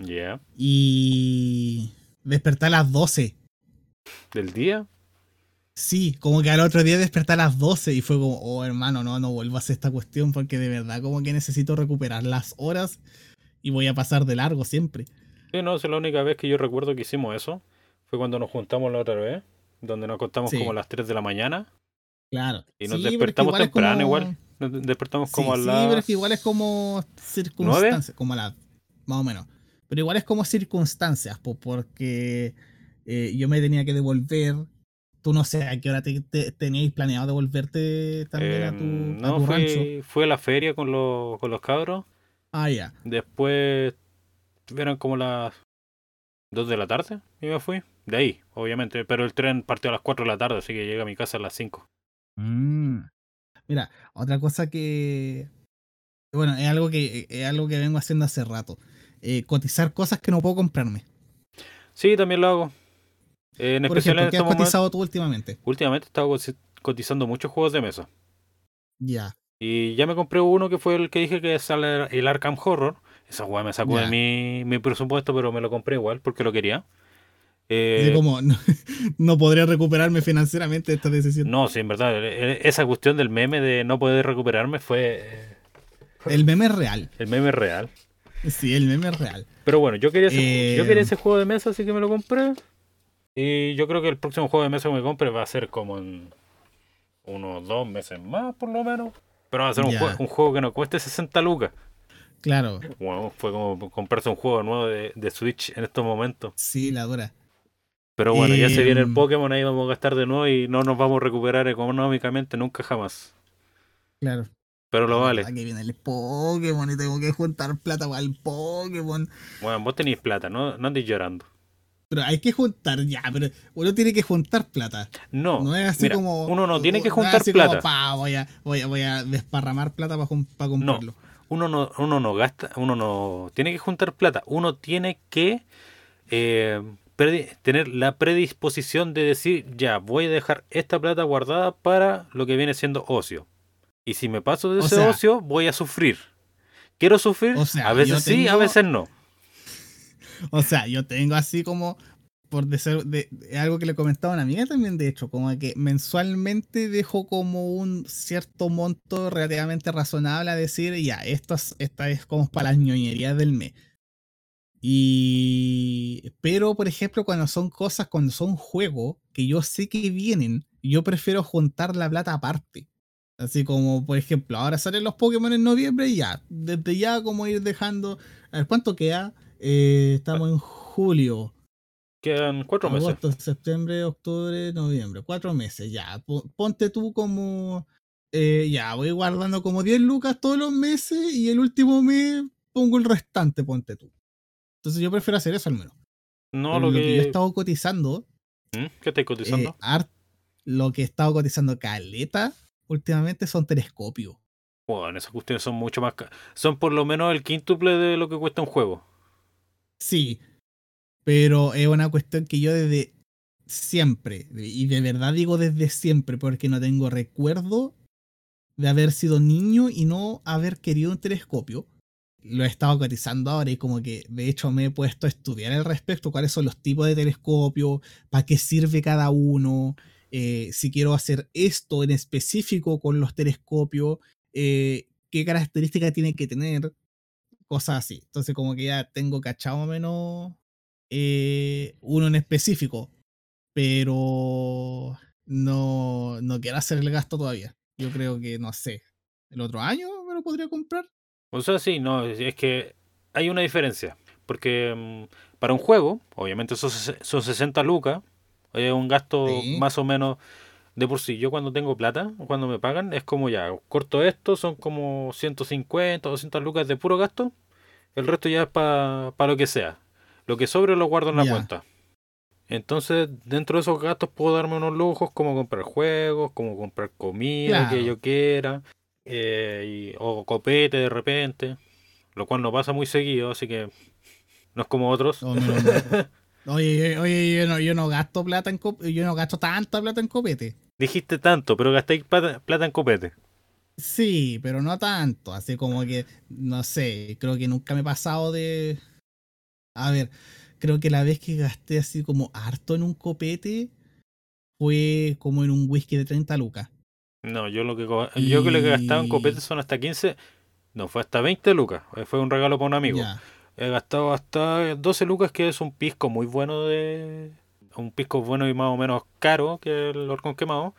Ya. Y desperté a las 12. ¿Del día? Sí, como que al otro día desperté a las 12 y fue como, oh hermano, no, no vuelvo a hacer esta cuestión porque de verdad como que necesito recuperar las horas y voy a pasar de largo siempre. Sí, no, es la única vez que yo recuerdo que hicimos eso. Fue cuando nos juntamos la otra vez, donde nos acostamos Sí. como a las 3 de la mañana Claro. y nos Sí, despertamos igual temprano como- igual. Nos despertamos como sí, a sí, las... pero es que igual es como circunstancias, como la, más o menos. Pero igual es como circunstancias, po, porque eh, yo me tenía que devolver. Tú no sé a qué hora te, te- teníais planeado devolverte también a tu, a no, rancho. fui, fui a la feria con los, con los cabros. Ah, ya. Después eran como las 2 de la tarde y me fui. De ahí, obviamente. Pero el tren partió a las 4 de la tarde, así que llegué a mi casa a las 5. Mm. Mira, otra cosa que. Bueno, es algo que, es algo que vengo haciendo hace rato. Eh, cotizar cosas que no puedo comprarme. Sí, también lo hago. Eh, en Por especial ejemplo, en ¿qué has cotizado tú últimamente? Últimamente he estado cotiz- cotizando muchos juegos de mesa. Ya. Y ya me compré uno que fue el que dije que sale el Arkham Horror. Esa weá me sacó de mi, mi presupuesto, pero me lo compré igual porque lo quería. Eh, como, no, no podría recuperarme financieramente de esta decisión. no, sí, en verdad. eh, eh, Esa cuestión del meme de no poder recuperarme fue El meme es real. el meme real. Sí, el meme es real. Pero bueno, yo quería, ese, Eh, yo quería ese juego de mesa, así que me lo compré. Y yo creo que el próximo juego de mesa que me compre va a ser como en unos dos meses más, por lo menos. Pero va a ser un, Ya. jue- un juego que no cueste 60 lucas. Claro. Bueno, fue como comprarse un juego nuevo de, de Switch en estos momentos. Sí, la dura. Pero bueno, ya se viene el Em, Pokémon, ahí vamos a gastar de nuevo y no nos vamos a recuperar económicamente nunca jamás. Claro. Pero lo vale. Aquí viene el Pokémon y tengo que juntar plata para el Pokémon. Bueno, vos tenéis plata, no, no andes llorando. Pero hay que juntar ya, pero uno tiene que juntar plata. No, No es así mira, como. uno no tiene que es juntar como, plata. "Pa, voy, a, voy, a, voy a desparramar plata para comprarlo. uno no, uno no gasta, uno no tiene que juntar plata, uno tiene que eh, tener la predisposición de decir, ya, voy a dejar esta plata guardada para lo que viene siendo ocio. Y si me paso de O ese sea- ocio, voy a sufrir. ¿Quiero sufrir? O sea, a veces sí, a veces no. O sea, yo tengo así como, por decir, de, de- algo que le comentaba a una amiga también, de hecho, como que mensualmente dejo como un cierto monto relativamente razonable a decir, ya, esto es, esta es como para las ñoñerías del mes. Y. Pero, por ejemplo, cuando son cosas, cuando son juegos que yo sé que vienen, yo prefiero juntar la plata aparte. Así como, por ejemplo, ahora salen los Pokémon en noviembre y ya. Desde ya, como ir dejando. A ver, ¿cuánto queda? Eh, estamos en julio. Quedan cuatro meses. Agosto, septiembre, octubre, noviembre. Cuatro meses, ya. Po- Ponte tú como. eh, ya, voy guardando como 10 lucas todos los meses y el último mes pongo el restante, ponte tú. Entonces yo prefiero hacer eso al menos. No, lo lo que... que yo he estado cotizando, ¿Mm? ¿Qué estáis cotizando? eh, lo que he estado cotizando caleta últimamente son telescopios. Bueno, esas cuestiones son mucho más... Son por lo menos el quíntuple de lo que cuesta un juego. Sí, pero es una cuestión que yo desde siempre, y de verdad digo desde siempre, porque no tengo recuerdo de haber sido niño y no haber querido un telescopio. Lo he estado cotizando ahora y como que de hecho me he puesto a estudiar al respecto, cuáles son los tipos de telescopio, para qué sirve cada uno, eh, si quiero hacer esto en específico con los telescopios, eh, qué características tiene que tener, cosas así. Entonces como que ya tengo cachado menos eh, uno en específico, pero no, no quiero hacer el gasto todavía. Yo creo que, no sé, el otro año me lo podría comprar. O sea, sí, no, es que hay una diferencia. Porque mm, para un juego, obviamente son, son 60 lucas, es un gasto Sí. más o menos de por sí. Yo cuando tengo plata, cuando me pagan, es como ya, corto esto, son como 150, 200 lucas de puro gasto. El resto ya es para lo que sea. Lo que sobre lo guardo en la cuenta. Entonces, dentro de esos gastos puedo darme unos lujos como comprar juegos, como comprar comida que yo quiera, eh, y- o copete de repente, lo cual no pasa muy seguido, así que no es como otros. No, no, no. Oye, oye, yo no, yo no gasto plata en copete, yo no gasto tanta plata en copete. Dijiste tanto, pero gastáis plata, plata en copete. Sí, pero no tanto. Así como que, no sé, creo que nunca me he pasado de. A ver, creo que la vez que gasté así como harto en un copete fue como en un whisky de 30 lucas. No, yo lo que co- yo que lo que gastaba en Y- copetes son hasta 15, no, fue hasta 20 lucas. eh, Fue un regalo para un amigo. He gastado hasta 12 lucas, que es un pisco muy bueno de. Un pisco bueno y más o menos caro que el Orcón quemado.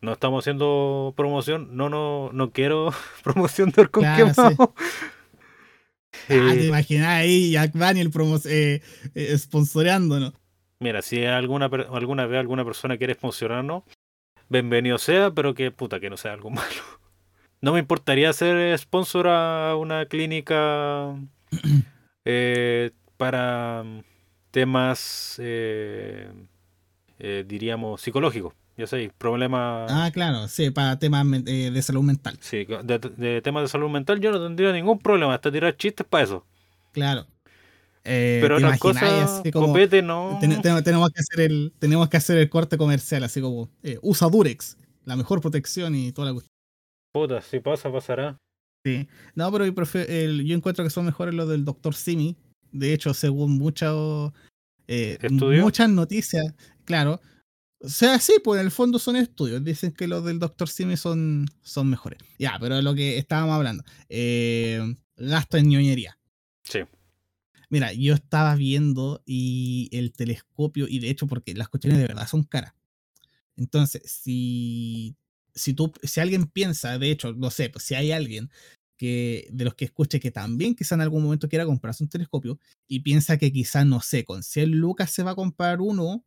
No estamos haciendo promoción. No, no, no quiero promoción de Orcón Claro, quemado. Ah, Eh, te imaginas ahí Jack Daniel promo eh, eh, sponsoreándonos. mira, si alguna, alguna vez alguna persona quiere sponsorarnos, bienvenido sea, pero que puta que no sea algo malo. No me importaría ser sponsor a una clínica eh, para temas, eh, eh, diríamos, psicológicos. Ya sé, problemas Ah, claro, sí, para temas eh, de salud mental. sí, de, de temas de salud mental. Yo no tendría ningún problema, hasta tirar chistes para eso. Claro. Pero ¿te otras cosas, como, copete no. ten- ten- tenemos que hacer el tenemos que hacer el corte comercial así como usa Durex la mejor protección y toda la cuestión Puta, si pasa, pasará. sí. no pero yo, prefiero- el- yo encuentro que son mejores los del Dr. Simi de hecho según muchos eh, muchas noticias claro o sea sí pues en el fondo son estudios dicen que los del Dr. Simi son son mejores ya pero lo que estábamos hablando eh, gasto en ñoñería Sí. Mira, yo estaba viendo y el telescopio, y de hecho, porque las cuestiones de verdad son caras. Entonces, si, si tú, si alguien piensa, de hecho, no sé, pues si hay alguien que de los que escuche que también quizá en algún momento quiera comprarse un telescopio y piensa que quizá, no sé, con 100 lucas se va a comprar uno,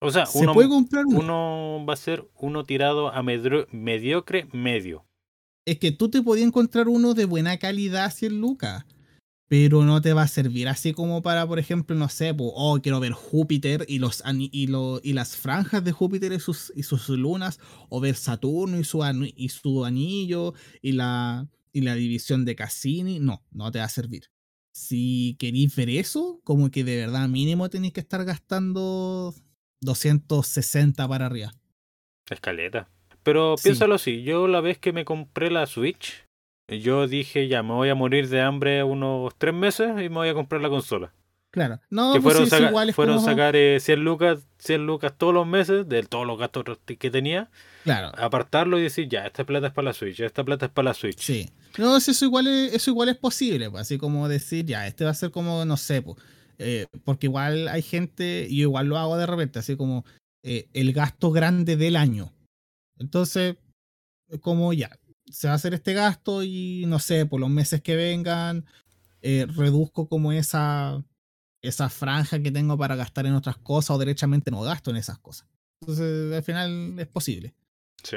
O sea, se uno, puede comprar uno. uno va a ser uno tirado a medro- mediocre medio. Es que tú te podías encontrar uno de buena calidad a 100 lucas. Pero no te va a servir así como para, por ejemplo, no sé, oh, quiero ver Júpiter y, los, y, lo- y las franjas de Júpiter y sus, y sus lunas, o ver Saturno y su, y su anillo y la, y la división de Cassini. No, no te va a servir. Si queréis ver eso, como que de verdad mínimo tenéis que estar gastando 260 para arriba. Escaleta. Pero Sí. piénsalo así, yo la vez que me compré la Switch, yo dije ya me voy a morir de hambre unos tres meses y me voy a comprar la consola. Claro. No, que pues fueron, sí, sí, saca- igual es fueron como- sacar eh, 100 lucas, 100 lucas todos los meses de todos los gastos que tenía, Claro. apartarlo y decir ya, esta plata es para la Switch, esta plata es para la Switch. Sí. No, eso igual es, eso igual es posible, pues, así como decir, ya, este va a ser como, no sé, pues, eh, porque igual hay gente, y igual lo hago de repente, así como eh, el gasto grande del año. Entonces, como ya, se va a hacer este gasto y no sé, por los meses que vengan, eh, reduzco como esa, esa franja que tengo para gastar en otras cosas o derechamente no gasto en esas cosas. Entonces, al final es posible. Sí.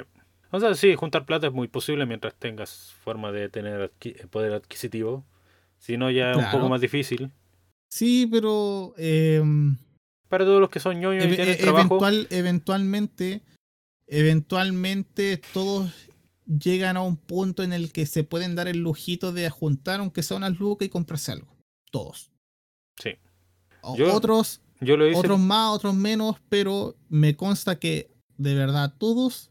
O sea, sí, juntar plata es muy posible mientras tengas forma de tener adqui- poder adquisitivo. Si no, ya es un poco más difícil. Sí, pero... em, Para todos los que son ñoños y Eve- tienen e- trabajo, eventual- eventualmente, eventualmente todos llegan a un punto en el que se pueden dar el lujito de juntar, aunque sea unas lucas, y comprarse algo. Todos. Sí. O- Yo- otros, yo lo hice. otros más, otros menos, pero me consta que de verdad todos,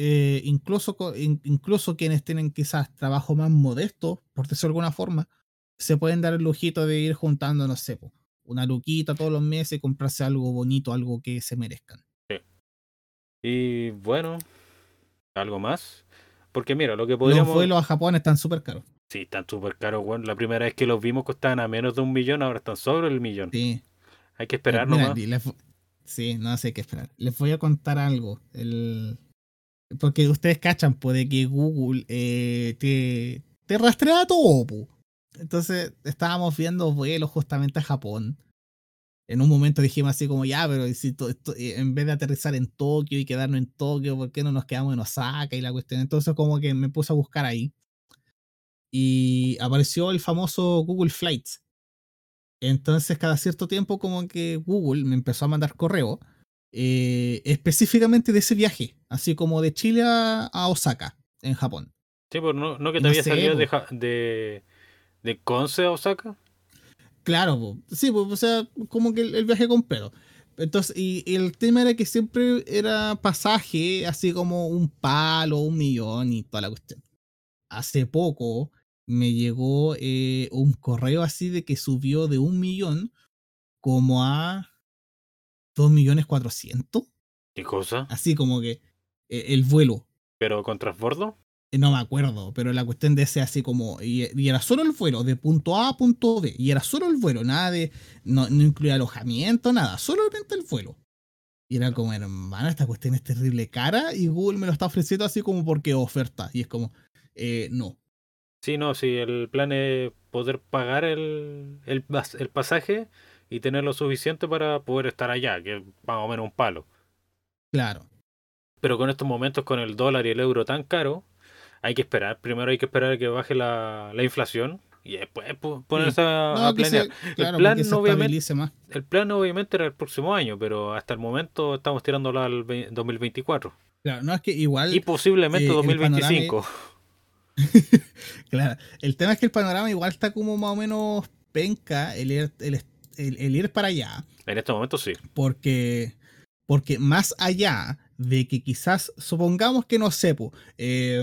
eh, incluso, incluso quienes tienen quizás trabajo más modesto, por decirlo de alguna forma, se pueden dar el lujito de ir juntando, no sé, una luquita todos los meses y comprarse algo bonito, algo que se merezcan. Y bueno, algo más. Porque mira, lo que Los podríamos. vuelos a Japón están súper caros. Sí, están súper caros, weón. La primera vez que los vimos costaban a menos de un millón, ahora están sobre el millón. Sí. Hay que esperar Mira, nomás. les sí, no sé qué esperar. Les voy a contar algo. El... Porque ustedes cachan, puede que Google eh, te, te rastrea todo. po. Entonces estábamos viendo vuelos justamente a Japón. En un momento dijimos así como, ya, pero ¿y si to- esto- eh, en vez de aterrizar en Tokio y quedarnos en Tokio, ¿por qué no nos quedamos en Osaka y la cuestión? Entonces como que me puse a buscar ahí. Y apareció el famoso Google Flights. Entonces, cada cierto tiempo, como que Google me empezó a mandar correo eh, específicamente de ese viaje, así como de Chile a, a Osaka, en Japón. Sí, pero no, no que te No había sé, salido de, de, de Conce a Osaka. Claro, po. sí, po, o sea, como que el, el viaje completo. Entonces, y, y el tema era que siempre era pasaje, así como un palo, un millón y toda la cuestión. Hace poco me llegó eh, un correo así de que subió de un millón como a 2.400.000. ¿Qué cosa? Así como que el vuelo. ¿Pero con transbordo? Eh, No me acuerdo, pero la cuestión de ese así como. Y, y era solo el vuelo, de punto A a punto B. Y era solo el vuelo, nada de. No, no incluía alojamiento, nada, solamente el vuelo. Y era como, hermano, esta cuestión es terrible cara y Google me lo está ofreciendo así como porque oferta. Y es como, eh, no. Sí, no, sí, el plan es poder pagar el, el, el pasaje y tener lo suficiente para poder estar allá, que es más o menos un palo. Claro. Pero con estos momentos, con el dólar y el euro tan caro, hay que esperar. Primero hay que esperar a que baje la, la inflación y después pu- ponerse a, No, a que planear. claro, plan porque se obviamente- más. El plan obviamente era el próximo año, pero hasta el momento estamos tirándolo al ve- 2024. Claro, no es que igual. Y posiblemente eh, el 2025. Claro, el tema es que el panorama igual está como más o menos penca el ir, el, el- el ir para allá, En este momento sí. porque, porque más allá de que quizás, supongamos que no sé, po, eh,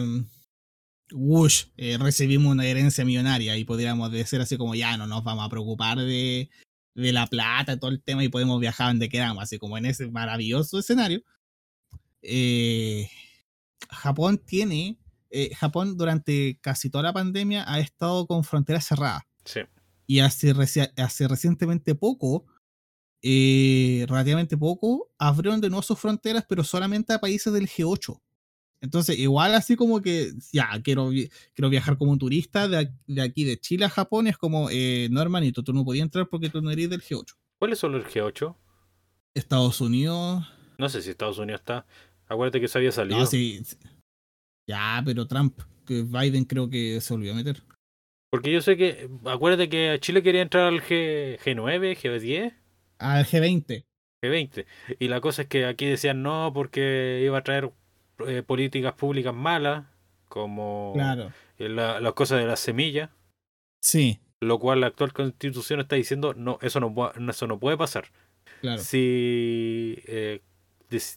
Wush, eh, recibimos una herencia millonaria y podríamos decir así como ya no nos vamos a preocupar de, de la plata, todo el tema y podemos viajar donde queramos, así como en ese maravilloso escenario. Eh, Japón tiene, eh, Japón durante casi toda la pandemia ha estado con fronteras cerradas Sí. y hace, reci- hace recientemente poco, eh, relativamente poco, abrieron de nuevo sus fronteras, pero solamente a países del G8. Entonces, igual así como que, ya, quiero, quiero viajar como un turista de, de aquí, de Chile a Japón, es como, eh, no hermanito, tú no podías entrar porque tú no eres del G8. ¿Cuál es solo el G8? Estados Unidos, No sé si Estados Unidos está. Acuérdate que se había salido. no, sí, sí. Ya, pero Trump, que Biden creo que se olvidó a meter. Porque yo sé que. Acuérdate que Chile quería entrar al G, G9, G10, Al G20. G20. Y la cosa es que aquí decían no porque iba a traer eh, políticas públicas malas, como Claro. eh, la- las cosas de las semillas. Sí, Lo cual la actual constitución está diciendo no, eso no, eso no puede pasar. claro. Si eh,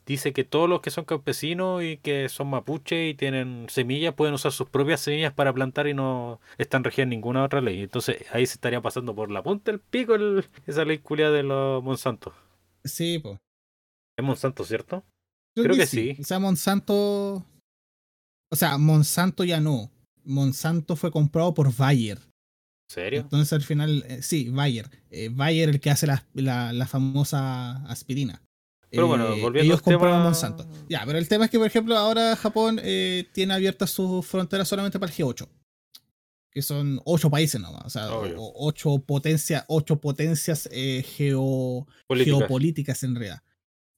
dice que todos los que son campesinos y que son mapuche y tienen semillas pueden usar sus propias semillas para plantar y no están regidas en ninguna otra ley. Entonces ahí se estaría pasando por la punta del pico el- esa ley culia de los Monsanto. Sí, pues. Es Monsanto, ¿cierto? Creo que sí. O sea, Monsanto. O sea, Monsanto ya no. Monsanto fue comprado por Bayer. ¿En serio? Entonces al final, eh, sí, Bayer. Eh, Bayer el que hace la, la- la famosa aspirina. Pero bueno, Eh, volviendo ellos al tema- compraron Monsanto. Ya, pero el tema es que, por ejemplo, ahora Japón eh, tiene abiertas sus fronteras solamente para el G8. Que son ocho países nomás. O sea, Obvio. o- ocho, potencia, ocho potencias eh, geo, Políticas. geopolíticas en realidad.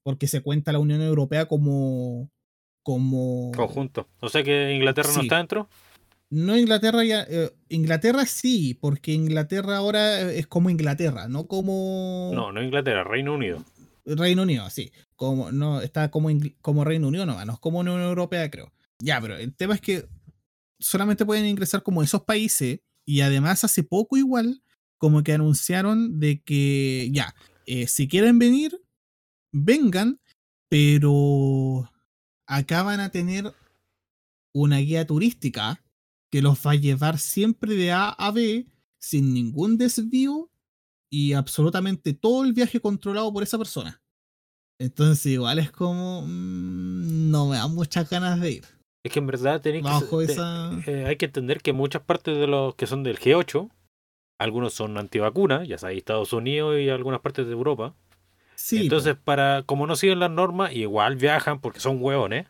Porque se cuenta la Unión Europea como. como. Conjunto. O sea que Inglaterra no está dentro. No Inglaterra ya. eh, Inglaterra sí, porque Inglaterra ahora es como Inglaterra, no como. No, no Inglaterra, Reino Unido. Reino Unido, sí. Como, no, está como, como Reino Unido, no, no es como Unión Europea, creo. Ya, pero el tema es que solamente pueden ingresar como esos países y además hace poco igual como que anunciaron de que ya, eh, si quieren venir, vengan, pero acá van a tener una guía turística que los va a llevar siempre de A a B sin ningún desvío y absolutamente todo el viaje controlado por esa persona. Entonces igual es como... mm, no me dan muchas ganas de ir. Es que en verdad tenéis que Bajo te- esa... eh, hay que entender que muchas partes de los que son del G8, algunos son antivacunas, ya sabéis, Estados Unidos y algunas partes de Europa. Sí, Entonces, para como no siguen las normas, igual viajan porque son hueones.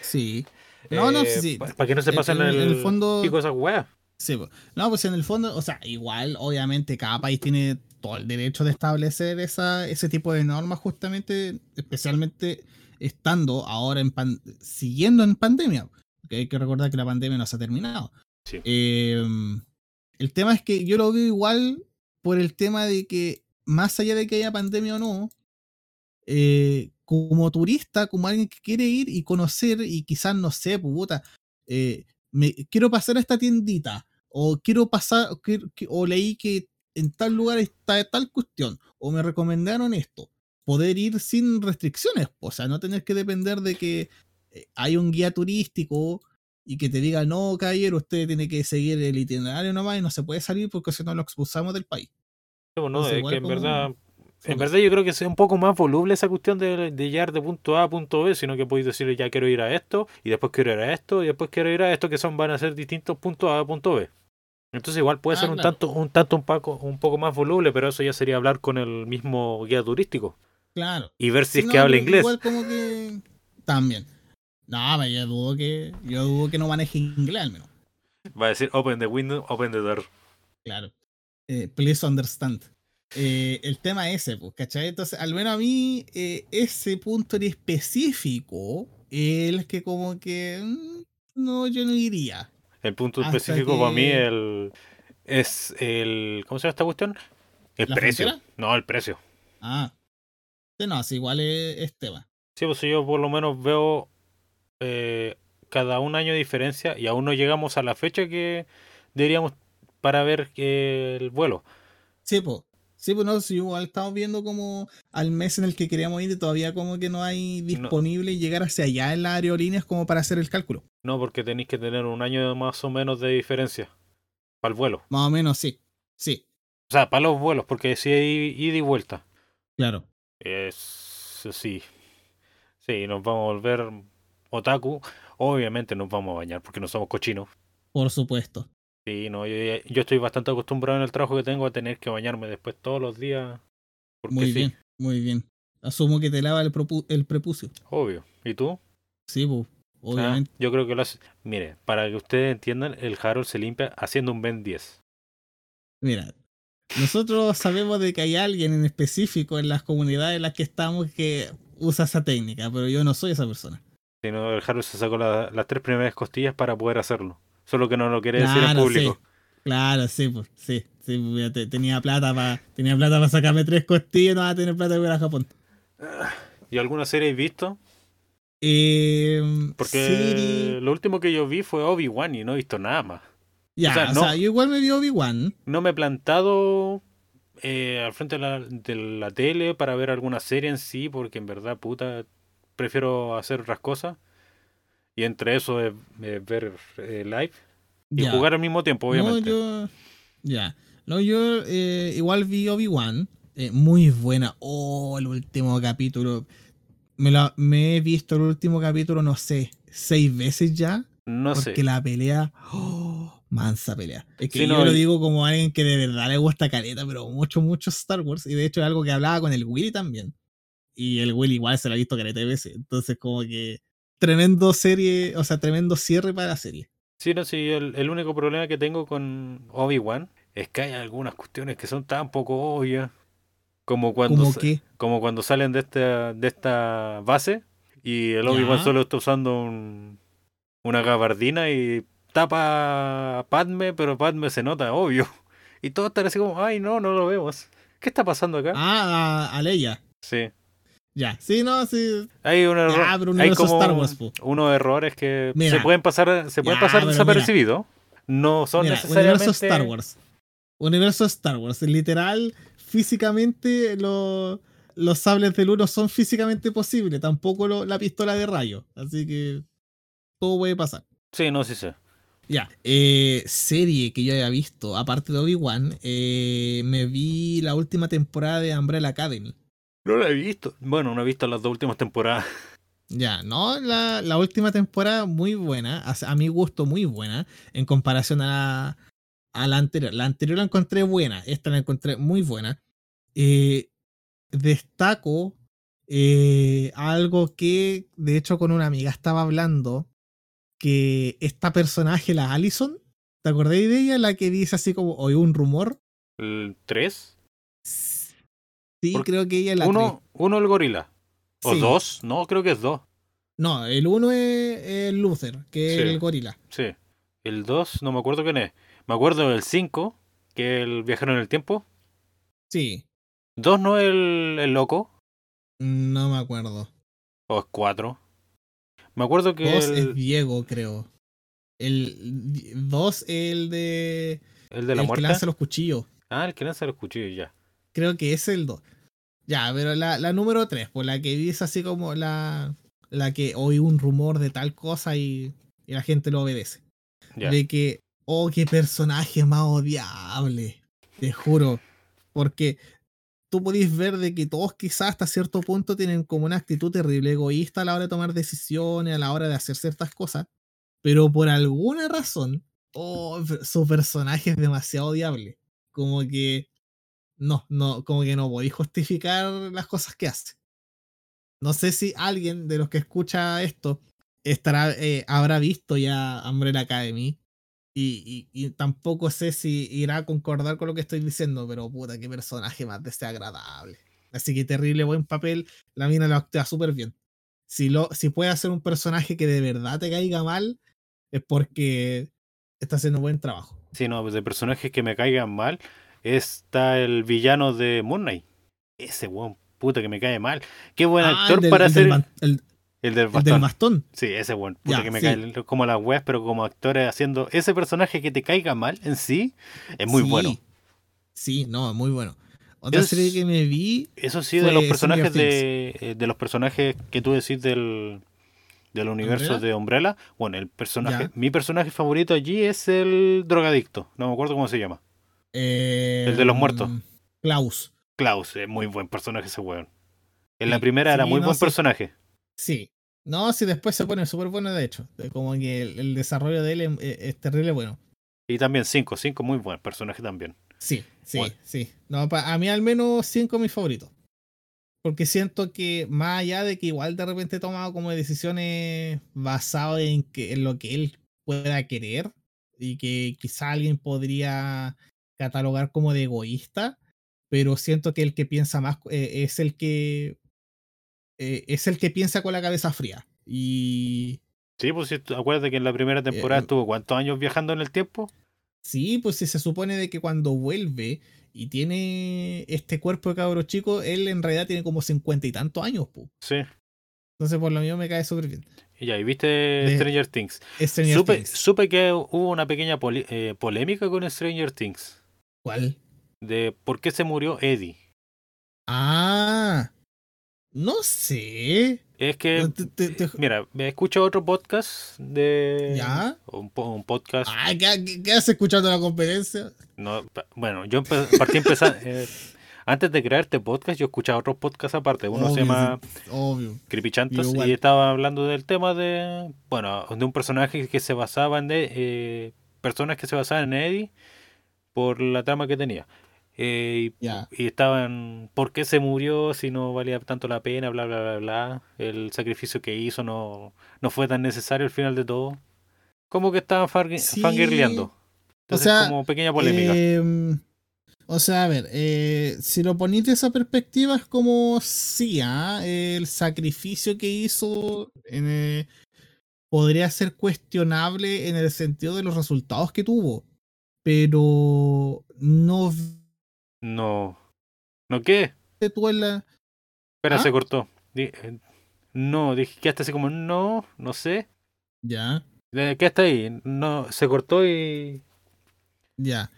sí. No, no, sí, sí. Para que no se En- pasen en- el, el fondo- pico esas weas. Sí, po. no, pues en el fondo, o sea, igual, obviamente, cada país tiene todo el derecho de establecer esa, ese tipo de normas, justamente, especialmente estando ahora en pan- siguiendo en pandemia. Porque hay que recordar que la pandemia no se ha terminado. Sí. Eh, el tema es que yo lo veo igual por el tema de que, más allá de que haya pandemia o no, eh, como turista, como alguien que quiere ir y conocer y quizás, no sé, pues, puta, eh, me, quiero pasar a esta tiendita o quiero pasar o leí que en tal lugar está tal cuestión o me recomendaron esto poder ir sin restricciones o sea no tener que depender de que eh, hay un guía turístico y que te diga no caballero usted tiene que seguir el itinerario nomás y no se puede salir porque si no lo expulsamos del país pues, no, Entonces, es igual que en como- verdad En verdad yo creo que es un poco más voluble esa cuestión de, de llegar de punto A a punto B, sino que podéis decir ya quiero ir a esto, y después quiero ir a esto, y después quiero ir a esto, que son van a ser distintos puntos A a punto B. Entonces igual puede Ah, ser un claro. tanto, un tanto un poco, un poco más voluble, pero eso ya sería hablar con el mismo guía turístico Claro. y ver si es que habla inglés. Igual como que. También. No, pero yo dudo que. Yo dudo que no maneje inglés al menos. Va a decir open the window, open the door. Claro. Eh, please understand. Eh, el tema ese, pues, ¿cachai? Entonces, al menos a mí, eh, ese punto en específico, el que como que. mm, No, yo no iría. El punto Hasta específico para mí el, es el... ¿Cómo se llama esta cuestión? El ¿La precio. frontera? No, el precio. Ah. Sí, no, sí, igual es, es tema. Sí, pues yo por lo menos veo eh, cada un año de diferencia y aún no llegamos a la fecha que deberíamos para ver que el vuelo. Sí, pues. Sí, pues no, sí, igual estamos viendo como al mes en el que queríamos ir y todavía como que no hay disponible llegar hacia allá en las aerolíneas como para hacer el cálculo. No, porque tenéis que tener un año más o menos de diferencia para el vuelo. Más o menos, sí. Sí, O sea, para los vuelos, porque si hay ida y vuelta. claro. Es, sí. Sí, nos vamos a volver otaku. Obviamente nos vamos a bañar porque no somos cochinos. Por supuesto. Sí, no, yo, yo estoy bastante acostumbrado en el trabajo que tengo a tener que bañarme después todos los días. Porque Muy sí, bien, muy bien. Asumo que te lava el, el prepucio. obvio. ¿Y tú? Sí, pues, Ah, obviamente. yo creo que lo hace. Mire, para que ustedes entiendan, el Harold se limpia haciendo un Ben 10. Mira, nosotros sabemos de que hay alguien en específico en las comunidades en las que estamos que usa esa técnica, pero yo no soy esa persona. Si no, el Harold se sacó la- las tres primeras costillas para poder hacerlo. Solo que no lo quiere decir en público. Claro, sí, pues, sí, sí, pues, te- tenía plata para tenía plata para sacarme tres costillas, no va a tener plata para ir a Japón. ¿Y alguna serie has visto? Eh, Porque lo último que yo vi fue Obi-Wan y no he visto nada más. ya, o sea, o no- sea, yo igual me vi Obi-Wan. No me he plantado eh, al frente de la, de la tele para ver alguna serie en sí, porque en verdad, puta, prefiero hacer otras cosas. Y entre eso es, es ver eh, live y ya. jugar al mismo tiempo, obviamente. No, yo. Ya. No, yo eh, igual vi Obi-Wan. eh, muy buena. Oh, el último capítulo. Me, lo- me he visto el último capítulo, no sé, seis veces ya. No porque sé. la pelea. oh, mansa pelea. Es que Sí, yo no, lo digo como alguien que de verdad le gusta caleta, pero mucho, mucho Star Wars. Y de hecho es algo que hablaba con el Willy también. Y el Willy igual se lo ha visto caleta de veces. Entonces, como que. Tremendo serie, o sea, tremendo cierre para la serie. Sí, no, sí, el, el único problema que tengo con Obi-Wan es que hay algunas cuestiones que son tan poco obvias. Como cuando, Como cuando salen de esta, de esta base y el Obi-Wan solo está usando un, una gabardina y tapa a Padme, pero Padme se nota, obvio. Y todos están así como, ay, no, no lo vemos. ¿Qué está pasando acá? Ah, a, a Leia. Sí. Ya, sí, no, sí. Hay, un error, Ya, pero un hay como Star Wars, unos errores que Mira. se pueden pasar, se pueden Ya, pasar desapercibidos. No son Mira, necesariamente... universo Star Wars. Universo Star Wars. Literal, físicamente, lo- los sables del uno son físicamente posibles. Tampoco lo- la pistola de rayo. Así que todo puede pasar. Sí, no, sí sé. Ya. Eh, serie que yo haya visto, aparte de Obi-Wan, eh, me vi la última temporada de Umbrella Academy. No la he visto. Bueno, no he visto las dos últimas temporadas. Ya, no, la, la última temporada muy buena, a, a mi gusto muy buena, en comparación a la, a la anterior. La anterior la encontré buena, esta la encontré muy buena. Eh, destaco eh, algo que, de hecho, con una amiga estaba hablando, que esta personaje, la Allison, ¿te acordáis de ella? La que dice así como, oí un rumor. ¿El 3? Sí, Por- creo que ella es la Uno, uno el gorila. ¿O Sí. dos? No, creo que es dos. No, el uno es, es Luther, que Sí. es el gorila. Sí. El 2, no me acuerdo quién es. Me acuerdo del 5, que es el viajero en el tiempo. Sí, 2 no es el, el loco. no me acuerdo. O es 4. Me acuerdo que Dos es el, Diego, creo. El dos el de. el de la el que muerte. lanza los cuchillos. Ah, el que lanza los cuchillos, ya. Creo que es el 2. Ya, pero la, la número 3, por la que dice así como la. La que oí un rumor de tal cosa y, y la gente lo obedece. De que, oh, qué personaje más odiable. Te juro. Porque tú podéis ver de que todos quizás hasta cierto punto tienen como una actitud terrible egoísta a la hora de tomar decisiones, a la hora de hacer ciertas cosas, pero por alguna razón, oh, su personaje es demasiado odiable. Como que no, no, como que no podéis justificar las cosas que hace. No sé si alguien de los que escucha esto estará, eh, habrá visto ya Umbrella Academy. Y, y, tampoco sé si irá a concordar con lo que estoy diciendo, pero puta, qué personaje más desagradable. Así que terrible buen papel, la mina lo actúa súper bien. Si, lo, si puede hacer un personaje que de verdad te caiga mal, es porque está haciendo buen trabajo. Sí, no, pues de personajes que me caigan mal, está el villano de Moon Knight. Ese buen puta que me cae mal. Qué buen ah, actor para hacer. el, el del bastón. Sí, ese. Puta que me cae como las weas, pero como actores haciendo ese personaje que te caiga mal en sí, es muy bueno. Sí, no, muy bueno. Otra serie que me vi. Eso sí, de los personajes de, eh, de, los personajes que tú decís del, del universo de Umbrella. Bueno, el personaje, mi personaje favorito allí es el drogadicto. No me acuerdo cómo se llama. El de los muertos. Em, Klaus. Klaus, es muy buen personaje ese weón. En la primera era muy buen personaje. Sí. No, si después se pone súper bueno, de hecho. Como que el, desarrollo de él es, terrible bueno. Y también 5, 5 muy buen personaje también. Sí, sí, sí. No, a mí al menos 5 mis favoritos. Porque siento que más allá de que igual de repente he tomado como decisiones basadas en, que, en lo que él pueda querer y que quizá alguien podría catalogar como de egoísta, pero siento que el que piensa más eh, es el que eh, es el que piensa con la cabeza fría. Y. Sí, pues si acuerdas que en la primera temporada eh, estuvo cuántos años viajando en el tiempo. Sí, pues si se supone de que cuando vuelve y tiene este cuerpo de cabro chico, él en realidad tiene como cincuenta y tantos años, pues. Sí. Entonces, por lo mío me cae súper bien. Y ya, ¿y viste Stranger Things? supe, supe, que hubo una pequeña eh, polémica con Stranger Things. ¿Cuál? De por qué se murió Eddie. Ah, no sé. Es que, mira, me escucho otro podcast de... ¿Ya? Un, podcast... ¿qué, qué, haces escuchando la conferencia? No, bueno, yo partí empezar... Eh, antes de crear este podcast, yo escuchaba otros podcasts aparte. Uno se llama obvio. Creepy Chantos y estaba hablando del tema de, bueno, de un personaje que se basaba en, eh, personas que se basaban en Eddie por la trama que tenía. Eh, y, estaban, ¿por qué se murió si no valía tanto la pena? Bla, bla, bla, bla. El sacrificio que hizo no, no fue tan necesario al final de todo. Como que estaban fangirleando. o sea, como pequeña polémica. Em, o sea, a ver, eh, si lo ponís de esa perspectiva es como sí, ¿ah? el sacrificio que hizo eh, podría ser cuestionable en el sentido de los resultados que tuvo, pero no no. ¿No qué? Tú en la... Espera, se ¿Ah? cortó. Eh, no, dije que hasta así como, no, no sé. Ya. ¿Qué está ahí? No, se cortó y. Ya.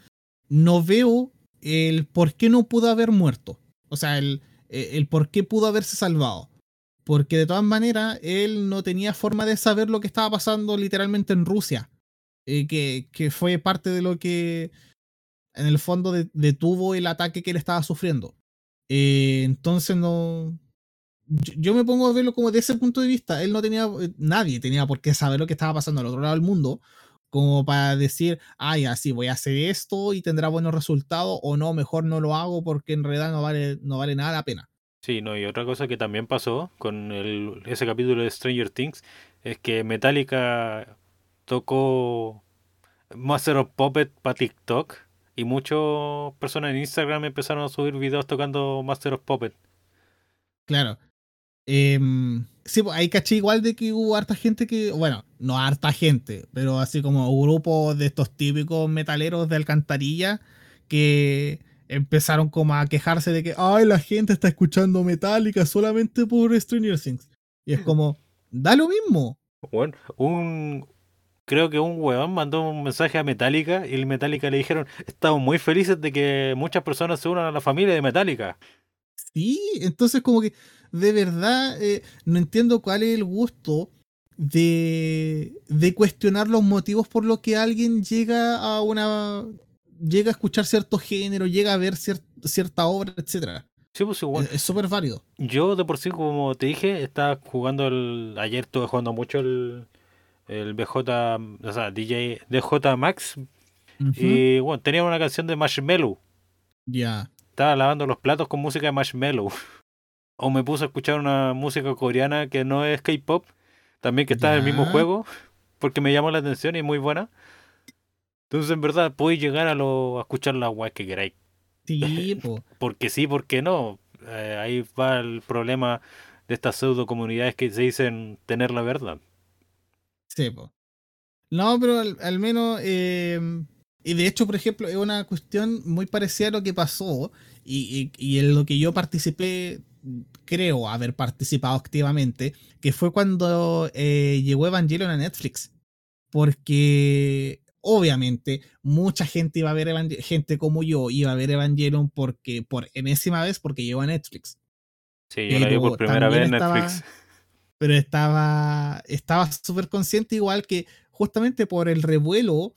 No veo el por qué no pudo haber muerto. O sea, el, eh, el por qué pudo haberse salvado. Porque de todas maneras, él no tenía forma de saber lo que estaba pasando literalmente en Rusia. Eh, que, fue parte de lo que en el fondo detuvo el ataque que él estaba sufriendo. Eh, entonces no... Yo, me pongo a verlo como de ese punto de vista. Él no tenía, eh, nadie tenía por qué saber lo que estaba pasando al otro lado del mundo, como para decir, ay, así voy a hacer esto y tendrá buenos resultados, o no, mejor no lo hago porque en realidad no vale, no vale nada la pena. Sí, no, y otra cosa que también pasó con ese capítulo de Stranger Things es que Metallica tocó Master of Puppet para TikTok y muchas personas en Instagram empezaron a subir videos tocando Master of Puppet. Claro. Eh, sí, pues, ahí caché igual de que hubo harta gente que, bueno, no harta gente, pero así como un grupo de estos típicos metaleros de alcantarilla que empezaron como a quejarse de que, ay, la gente está escuchando Metallica solamente por Stranger Things. Y es como, da lo mismo. Bueno, un, creo que un huevón mandó un mensaje a Metallica y el Metallica le dijeron, estamos muy felices de que muchas personas se unan a la familia de Metallica. Sí, entonces como que de verdad eh, no entiendo cuál es el gusto de, de cuestionar los motivos por los que alguien llega a una llega a escuchar cierto género, llega a ver cierta obra, etcétera. Sí, pues igual. Es súper válido. Yo de por sí, como te dije, estaba jugando el... Ayer estuve jugando mucho el, el BJ, o sea, DJ DJ Max. Y bueno, tenía una canción de Marshmello. Ya. Estaba lavando los platos con música de Marshmello. O me puse a escuchar una música coreana que no es K-pop, también que está en el mismo juego, porque me llamó la atención y es muy buena. Entonces, en verdad, podéis llegar a, lo, a escuchar la guay que queráis. Sí, po. Porque sí, porque no. Eh, ahí va el problema de estas pseudo comunidades que se dicen tener la verdad. Sí, po. No, pero al, al menos. eh, y de hecho, por ejemplo, es una cuestión muy parecida a lo que pasó. Y, y- y en lo que yo participé, creo haber participado activamente, que fue cuando eh, llegó Evangelion a Netflix. Porque. Obviamente, mucha gente iba a ver Evangelion, gente como yo iba a ver Evangelion porque por enésima vez porque llegó a Netflix. Sí, yo la vi por Pero primera vez en estaba- Netflix. Pero estaba estaba súper consciente igual que justamente por el revuelo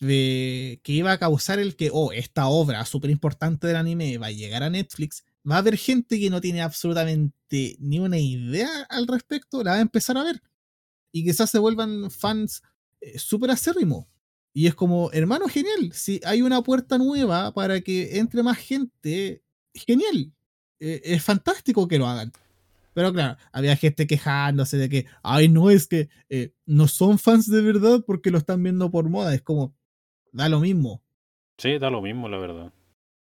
de que iba a causar el que, oh, esta obra súper importante del anime va a llegar a Netflix, va a haber gente que no tiene absolutamente ni una idea al respecto, la va a empezar a ver. Y quizás se vuelvan fans eh, súper acérrimos. Y es como, hermano, genial, si hay una puerta nueva para que entre más gente, genial. Eh, es fantástico que lo hagan. Pero claro, había gente quejándose de que, ay, no, es que eh, no son fans de verdad porque lo están viendo por moda. Es como, da lo mismo. Sí, da lo mismo, la verdad.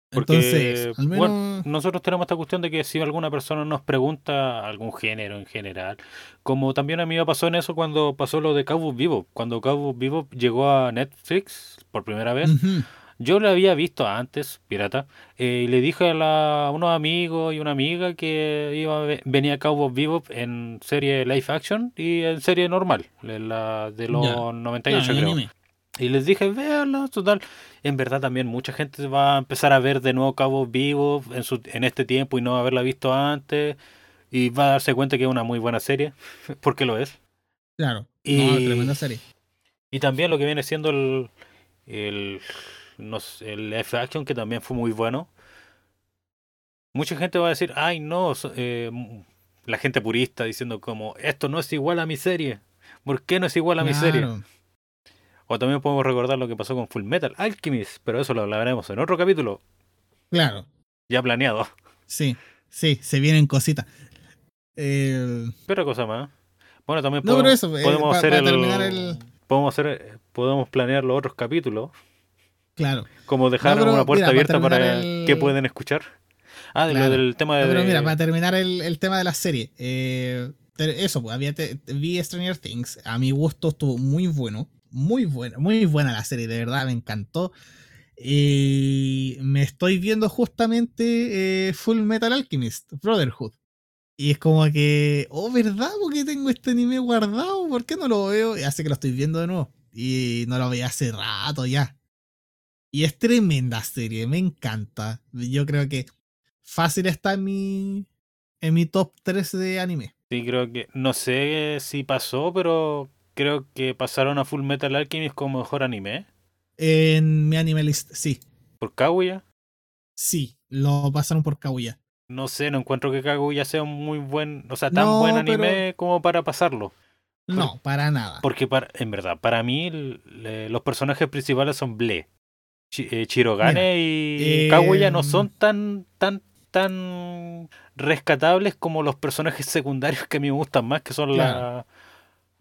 Porque, Entonces, al menos. bueno, nosotros tenemos esta cuestión de que si alguna persona nos pregunta algún género en general, como también a mí me pasó en eso cuando pasó lo de Cowboy Vivo, cuando Cowboy Vivo llegó a Netflix por primera vez, Ujú, yo lo había visto antes, pirata, eh, y le dije a, la- a unos amigos y una amiga que iba a ve- venía Cowboy Vivo en serie live action y en serie normal, en la de los Ya. 98 claro, creo. anime. Y les dije, véanla, total. En verdad también mucha gente va a empezar a ver de nuevo Cabo Vivo en, su, en este tiempo y no haberla visto antes. Y va a darse cuenta que es una muy buena serie, porque lo es. Claro. Y- No, tremenda serie. Y también lo que viene siendo el, el, el F-Action, que también fue muy bueno. Mucha gente va a decir, ay no, eh, la gente purista diciendo como, esto no es igual a mi serie. ¿Por qué no es igual a mi serie? O también podemos recordar lo que pasó con Full Metal Alchemist, pero eso lo hablaremos en otro capítulo, Claro. ya planeado. Sí. Sí, se vienen cositas. Eh, Pero cosa más. Bueno, también No, podemos, pero eso, eh, podemos pa- hacer el, el- podemos hacer podemos planear los otros capítulos, claro. como dejar No, pero una puerta mira, abierta para el- que pueden escuchar. Ah, de lo del tema de No, pero mira, para terminar el, el tema de la serie. eh, eso, pues, había te- vi Stranger Things. A mi gusto estuvo muy bueno. Muy buena, muy buena la serie, de verdad, me encantó. Y me estoy viendo justamente eh, Full Metal Alchemist, Brotherhood. Y es como que, oh, ¿verdad? Porque tengo este anime guardado, ¿por qué no lo veo? Y hace que lo estoy viendo de nuevo. Y no lo veía hace rato ya. Y es tremenda serie, me encanta. Yo creo que fácil está en mi, en mi top 3 de anime. Sí, creo que no sé si pasó, pero creo que pasaron a Full Metal Alchemist como mejor anime En mi anime list, sí, por Kaguya. sí, lo pasaron por Kaguya. No sé, no encuentro que Kaguya sea un muy buen, o sea, tan No, buen anime como para pasarlo. No, para nada. Porque para, en verdad, para mí le- los personajes principales son Ble. Eh, Chirogane y eh, Kaguya no son tan, tan, tan rescatables como los personajes secundarios que a mí me gustan más, que son Claro. la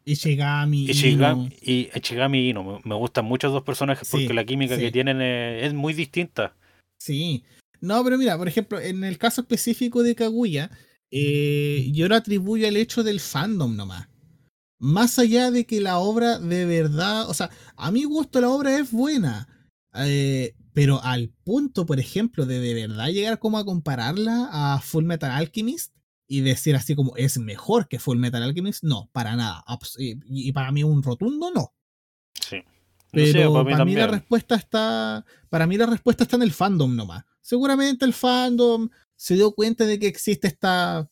Ishigami, Ichigami Ino. y Ichigami y Ino. Me, gustan mucho dos personajes porque Sí, la química que tienen es, es muy distinta. Sí. No, pero mira, por ejemplo, en el caso específico de Kaguya, eh, yo lo atribuyo al hecho del fandom nomás. Más allá de que la obra de verdad, o sea, a mi gusto la obra es buena, eh, pero al punto, por ejemplo, de de verdad llegar como a compararla a Full Metal Alchemist y decir así como es mejor que Full Metal Alchemist, no, para nada. Y, y para mí un rotundo no. Sí. No Pero sé, para para, mí la respuesta está. Para mí la respuesta está en el fandom nomás. Seguramente el fandom se dio cuenta de que existe esta,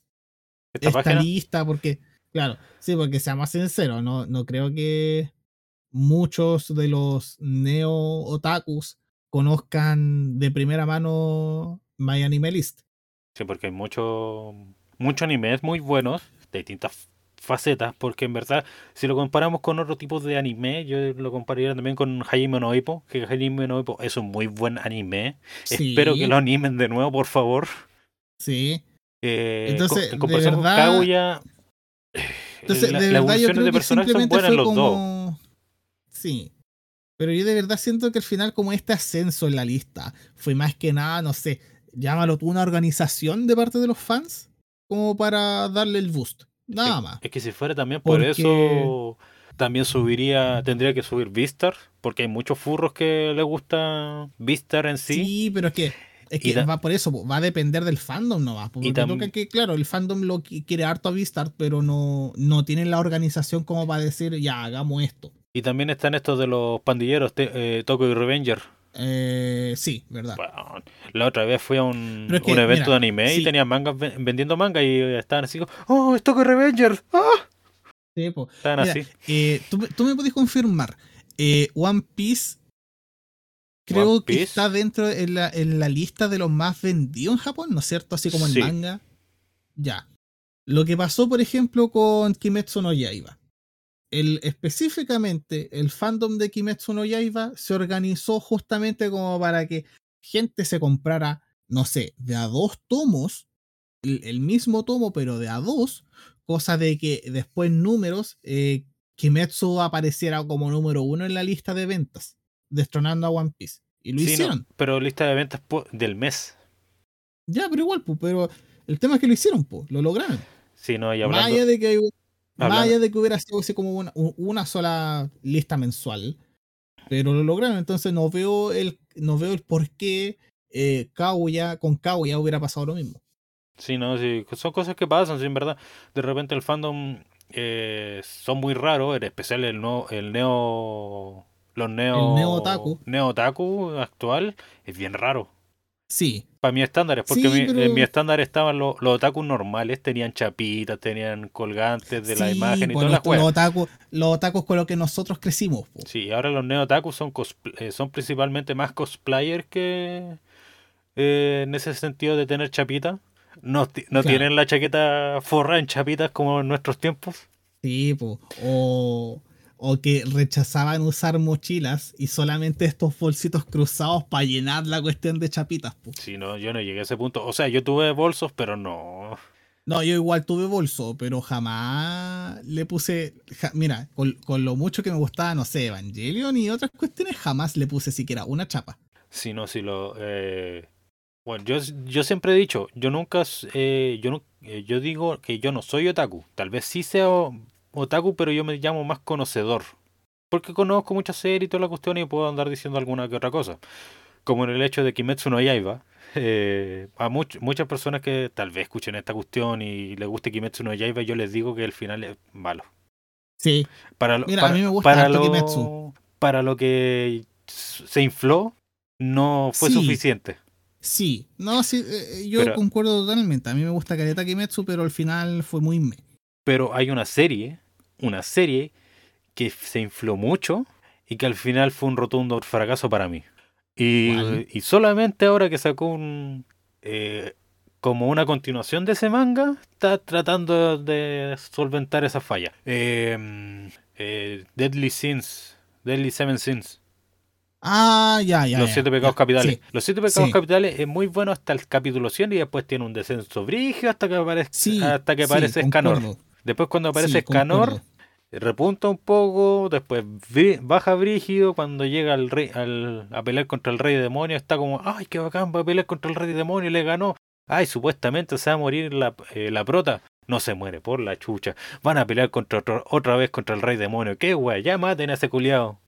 Esta lista, porque, claro, sí, porque seamos sinceros, no, no creo que muchos de los neo otakus conozcan de primera mano My Anime List. Sí, porque hay muchos mucho animes muy buenos, de distintas facetas, porque en verdad, si lo comparamos con otro tipo de anime, yo lo compararía también con Hajime no Ippo, que Hajime no Ippo es un muy buen anime. Sí. Espero que lo animen de nuevo, por favor. Sí. Eh, Entonces, en de comparación verdad- con Kaguya, Entonces, la- de las verdad yo creo de que simplemente fue dos. Sí. Pero yo de verdad siento que al final como este ascenso en la lista fue más que nada, no sé, llámalo tú una organización de parte de los fans como para darle el boost. Nada más. Es que si fuera también por Porque- eso, también subiría, tendría que subir Vistar, porque hay muchos furros que les gusta Vistar en sí. Sí, pero es que, es que va por eso, va a depender del fandom nomás. po, Y Porque que, claro, el fandom lo qui- quiere harto a Vistar, pero no, no tienen la organización como para decir, ya, hagamos esto. Y también están estos de los pandilleros, te- eh, Tokyo y Revenger. Eh, sí, ¿verdad? Bueno, la otra vez fui a un, Pero es que, un evento mira, de anime sí. y tenían mangas ven- vendiendo manga y estaban así como, ¡Oh, es Tokyo Revenger! ¡Ah! Sí, po. Estaban Mira, así. eh, ¿tú, me- tú me podés confirmar. eh, One Piece creo One que Piece. está dentro en la, en la lista de los más vendidos en Japón, ¿no es cierto? Así como el Sí. manga. Ya. Lo que pasó, por ejemplo, con Kimetsu no Yaiba. El, específicamente, el fandom de Kimetsu no Yaiba se organizó justamente como para que gente se comprara, no sé, de a dos tomos, el, el mismo tomo, pero de a dos, cosa de que después números, eh, Kimetsu apareciera como número uno en la lista de ventas, destronando a One Piece. Y lo Sí, no, hicieron. pero lista de ventas po- del mes. Ya, pero igual, pero el tema es que lo hicieron, pues, lo lograron. Sí, no, y Más hablando, allá de que, más hablando- allá de que hubiera sido así como una, sola lista mensual, pero lo lograron. Entonces no veo el, no veo el por qué eh, Kaguya, con Kaguya hubiera pasado lo mismo. Sí, no, sí, son cosas que pasan, sí, en verdad. De repente el fandom eh, son muy raros, en especial el, no, el neo... Los neo... El neo otaku. Neo otaku actual es bien raro. Sí, Para mis estándares, porque Sí, mi- pero- en mi estándar estaban los, los otakus normales, tenían chapitas, tenían colgantes de la imagen y pues, todas las los, los otakus, los otakus con los que nosotros crecimos. po. Sí, ahora los neo otakus son, eh, son principalmente más cosplayers que eh, en ese sentido de tener chapitas. No, no Claro. tienen la chaqueta forrada en chapitas como en nuestros tiempos. Sí, po. O, o que rechazaban usar mochilas y solamente estos bolsitos cruzados para llenar la cuestión de chapitas. po. Sí, no, yo no llegué a ese punto. O sea, yo tuve bolsos, pero no. No, yo igual tuve bolso, pero jamás le puse. ja- mira, con, con lo mucho que me gustaba, no sé, Evangelion y otras cuestiones, jamás le puse siquiera una chapa. Sí, no, sí lo. eh, Bueno, yo, yo siempre he dicho, yo nunca. eh, yo, no- eh, yo digo que yo no soy otaku. Tal vez sí sea otaku, pero yo me llamo más conocedor. Porque conozco muchas series y toda la cuestión y puedo andar diciendo alguna que otra cosa. Como en el hecho de Kimetsu no Yaiba. eh, a much- muchas personas que tal vez escuchen esta cuestión y les guste Kimetsu no Yaiba, yo les digo que el final es malo. Sí, Para lo, Mira, para, a mí me gusta para lo, Kimetsu. para lo que se infló, no fue Sí. suficiente. sí. No, sí, eh, yo Pero- concuerdo totalmente. A mí me gusta Kareta Kimetsu, pero al final fue muy me. Pero hay una serie, una serie que se infló mucho y que al final fue un rotundo fracaso para mí. Y, solamente ahora que sacó un eh, como una continuación de ese manga, está tratando de solventar esa falla. Eh, eh, Deadly Sins, Deadly Seven Sins. Ah, ya, ya. Los ya, siete pecados ya, capitales. sí. Los siete pecados Sí. capitales es muy bueno hasta el capítulo 100 y después tiene un descenso brigio hasta que aparece, Sí, hasta que aparece Escanor. concuerdo, Después cuando aparece sí, Escanor, repunta un poco, después baja brígido, cuando llega al rey, al, a pelear contra el rey demonio, está como, ay, qué bacán, va a pelear contra el rey demonio, le ganó. Ay, supuestamente se va a morir la, eh, la prota. No se muere, por la chucha. Van a pelear contra otro- otra vez contra el rey demonio. Qué wea, ya maten a ese culiao.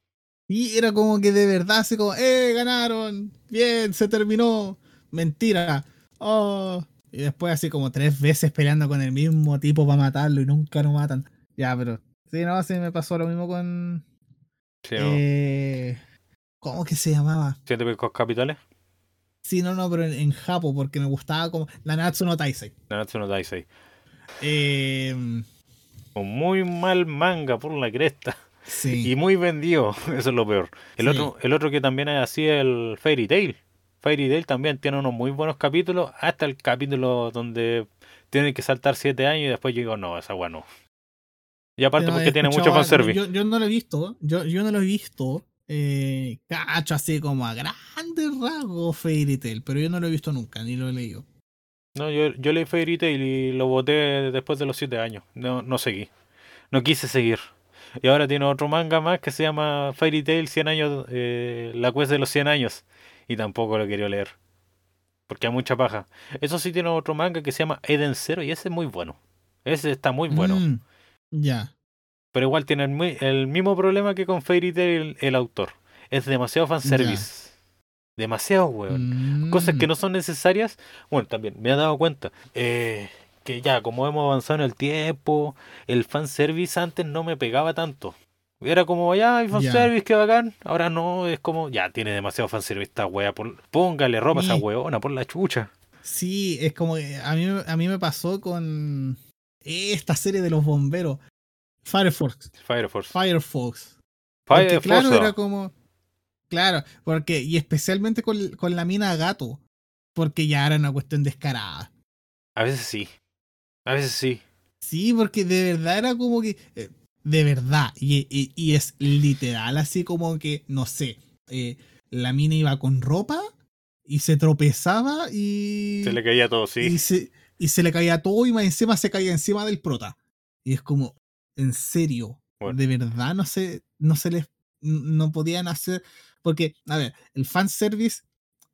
Y era como que de verdad, así como, ¡eh, ganaron! ¡Bien, se terminó! Mentira. ¡Oh! Y después así como tres veces peleando con el mismo tipo para matarlo y nunca lo matan. Ya, pero... Sí, no, sí me pasó lo mismo con... Eh, ¿Cómo que se llamaba? Siete pecados capitales. Sí, no, no, pero en, en Japo, porque me gustaba como... La Natsu no Taisei. Nanatsu no Taisei. Eh, Un muy mal manga por la cresta. sí. Y muy vendido. Eso es lo peor. El, Sí. otro, el otro que también es así es el Fairy Tail. Fairy Tail también tiene unos muy buenos capítulos, hasta el capítulo donde tienen que saltar siete años y después yo digo, no, esa weá no. Y aparte porque tiene mucho fanservice. Yo, yo no lo he visto, yo, yo no lo he visto. Eh, cacho así como a grandes rasgos Fairy Tail, pero yo no lo he visto nunca, ni lo he leído. No, yo, yo leí Fairy Tail y lo boté después de los siete años. No, no seguí. No quise seguir. Y ahora tiene otro manga más que se llama Fairy Tail 100 años, eh, la quest de los 100 años. Y tampoco lo quería leer. Porque hay mucha paja. Eso sí tiene otro manga que se llama Eden Zero y ese es muy bueno. Ese está muy bueno. Mm, ya. Pero igual tiene el, mi- el mismo problema que con Fairy Tail el, autor. Es demasiado fanservice. Demasiado, weón. Cosas que Mm, no son necesarias. Bueno, también me he dado cuenta. eh, que ya, como hemos avanzado en el tiempo, el fanservice antes no me pegaba tanto. Era como, ya, hay fanservice, qué bacán. Ahora no, es como, ya, tiene demasiado fanservice esta wea. por- póngale ropa a esa weona, por la chucha. Sí, es como a mí, a mí me pasó con esta serie de los bomberos. Fire Force. Fire Force. Fire Fox. Fire Porque, claro, era como. Claro, porque. Y especialmente con, con la mina gato. Porque ya era una cuestión descarada. A veces sí. A veces sí. Sí, porque de verdad era como que. eh, de verdad. Y, y- y es literal, así como que, no sé. eh, la mina iba con ropa y se tropezaba y. Se le caía todo, sí. y, se, y se le caía todo y más encima se caía encima del prota. Y es como, en serio, Bueno. de verdad no se, no se les, no podían hacer, porque, a ver, el fanservice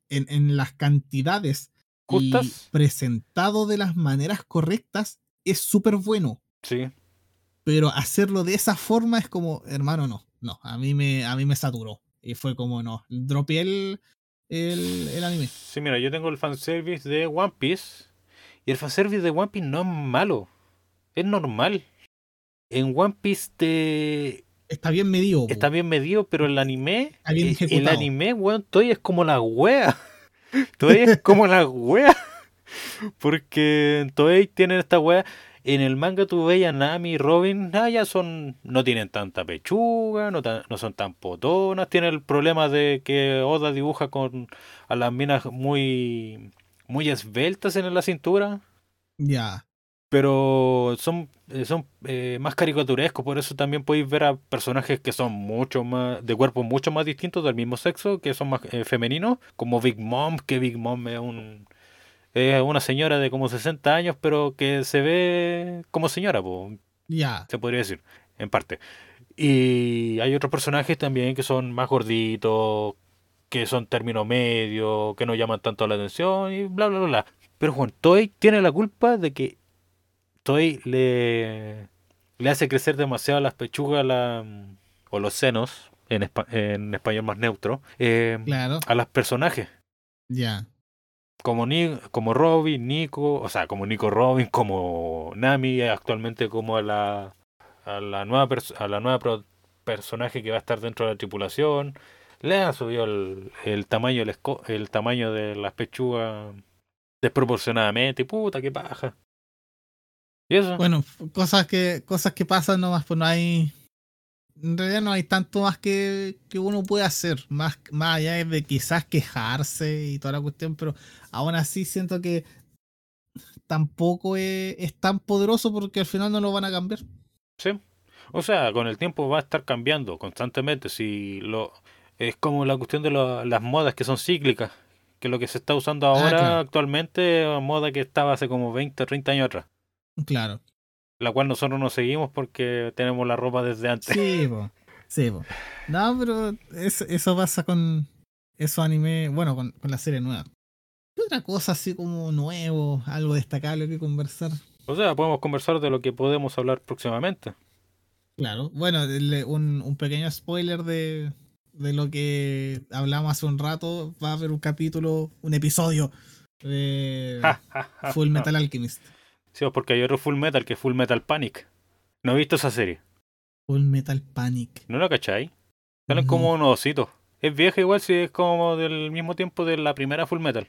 en, en las cantidades y ¿Justas? presentado de las maneras correctas es súper bueno, Sí. Pero hacerlo de esa forma es como, hermano, no, no, a mí me, a mí me saturó. Y fue como, no, dropeé el, el, el anime. Sí, mira, yo tengo el fanservice de One Piece. Y el fanservice de One Piece no es malo. Es normal. En One Piece te... Está bien medido. está bien medido, pero el anime... Está bien eh, el anime, weón, todavía es como la wea. Todavía es como la wea. Porque Toei tienen esta wea. En el manga tú veías a Nami y Robin, ah, ya son, no tienen tanta pechuga, no, tan- no son tan potonas, tienen el problema de que Oda dibuja con a las minas muy, muy esbeltas en la cintura, Ya. pero son, eh, son eh, más caricaturescos, por eso también podéis ver a personajes que son mucho más, de cuerpos mucho más distintos del mismo sexo, que son más eh, femeninos, como Big Mom, que Big Mom es un es una señora de como 60 años, pero que se ve como señora, po, Ya. se podría decir, en parte. Y hay otros personajes también que son más gorditos, que son término medio, que no llaman tanto la atención y bla, bla, bla, bla. Pero Juan, Toei tiene la culpa de que Toei le, le hace crecer demasiado las pechugas la- o los senos, en, en español más neutro, eh, Claro. a los personajes. Ya. Como, Ni, como Robin, Nico, o sea, como Nico Robin, como Nami, actualmente como a la, a la nueva, a la nueva personaje que va a estar dentro de la tripulación. Le han subido el, el tamaño el, tamaño de las pechugas desproporcionadamente. Puta, qué paja. ¿Y eso? Bueno, cosas que, cosas que pasan nomás, pues no hay. En realidad no hay tanto más que, que uno puede hacer, más, más allá de quizás quejarse y toda la cuestión, pero aún así siento que tampoco es, es tan poderoso porque al final no lo van a cambiar. Sí. O sea, con el tiempo va a estar cambiando constantemente. Si lo es como la cuestión de lo- las modas que son cíclicas, que lo que se está usando ahora claro. actualmente es una moda que estaba hace como 20 o 30 años atrás, Claro. La cual nosotros no seguimos porque tenemos la ropa desde antes. Sí, po. Sí, po. No, pero eso, eso pasa con esos anime, bueno, con, con la serie nueva. ¿Qué otra cosa así como nuevo, algo destacable que conversar? O sea, podemos conversar de lo que podemos hablar próximamente. Claro, bueno, un, un pequeño spoiler de, de lo que hablamos hace un rato. Va a haber un capítulo, un episodio de Full. Metal Alchemist. Sí, porque hay otro Full Metal que es Full Metal Panic. No he visto esa serie. Full Metal Panic. ¿No la cachai? Salen No. como unos ositos. Es vieja igual si es como del mismo tiempo de la primera Full Metal.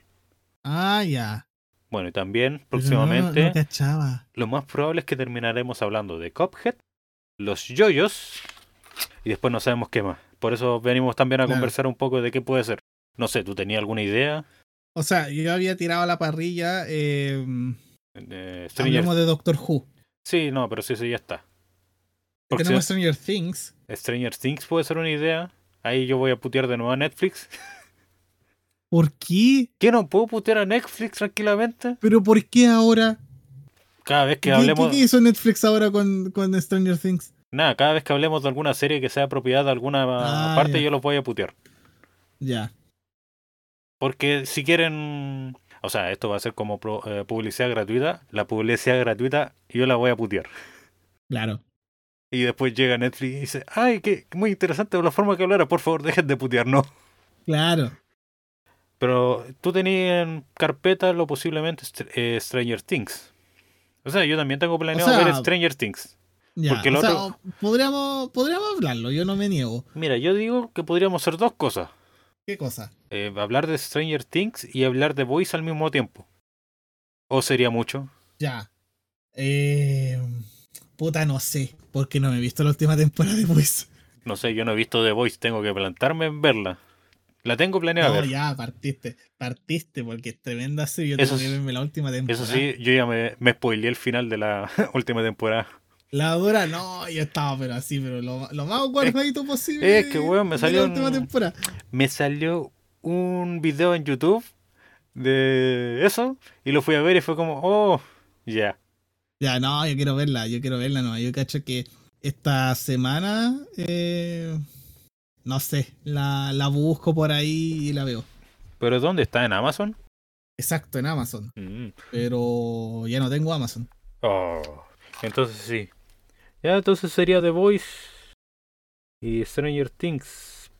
Ah, ya. Bueno, y también Pero próximamente No, no lo más probable es que terminaremos hablando de Cuphead, los yoyos y después no sabemos qué más. Por eso venimos también a Claro. conversar un poco de qué puede ser. No sé, ¿tú tenías alguna idea? O sea, yo había tirado a la parrilla. Eh, Eh, Stranger- hablemos de Doctor Who. Sí, no, pero sí, sí, ya está. Porque Tenemos si- Stranger Things. Stranger Things puede ser una idea. Ahí yo voy a putear de nuevo a Netflix. ¿Por qué? ¿Qué no puedo putear a Netflix tranquilamente? ¿Pero por qué ahora? Cada vez que ¿Qué, hablemos. qué- qué hizo Netflix ahora con, con Stranger Things? Nada, cada vez que hablemos de alguna serie que sea propiedad de alguna Ah, parte, yo los voy a putear. Ya. Porque si quieren. O sea, esto va a ser como pro- eh, publicidad gratuita. La publicidad gratuita yo la voy a putear. Claro. Y después llega Netflix y dice: Ay, qué muy interesante la forma que hablara. Por favor, dejen de putearnos. Claro. Pero tú tenías en carpeta lo posiblemente eh, Stranger Things. O sea, yo también tengo planeado sea, ver Stranger Things. Ya. Porque el o sea, otro- podríamos, podríamos hablarlo, yo no me niego. Mira, yo digo que podríamos hacer dos cosas. ¿Qué cosa? Eh, hablar de Stranger Things y hablar de Voice al mismo tiempo. ¿O sería mucho? Ya. Eh, puta, no sé. Porque no me he visto la última temporada de Voice. No sé, yo no he visto The Voice, tengo que plantarme en verla. La tengo planeada No, ver. ya, partiste. Partiste porque es tremenda serie. Yo Eso tengo que sí- verme la última temporada. Eso sí, yo ya me, me spoileé el final de la última temporada. La dura, no, yo estaba, pero así, pero lo, lo más guardadito posible. es que, weón, me salió la última un- temporada. Me salió un video en YouTube de eso y lo fui a ver y fue como, oh, ya. Ya, no, yo quiero verla, yo quiero verla, no. Yo cacho que esta semana, eh, no sé, la, la busco por ahí y la veo. ¿Pero dónde está? ¿En Amazon? Exacto, en Amazon. Mm. Pero ya no tengo Amazon. Oh, entonces sí. Ya, entonces sería The Voice y Stranger Things.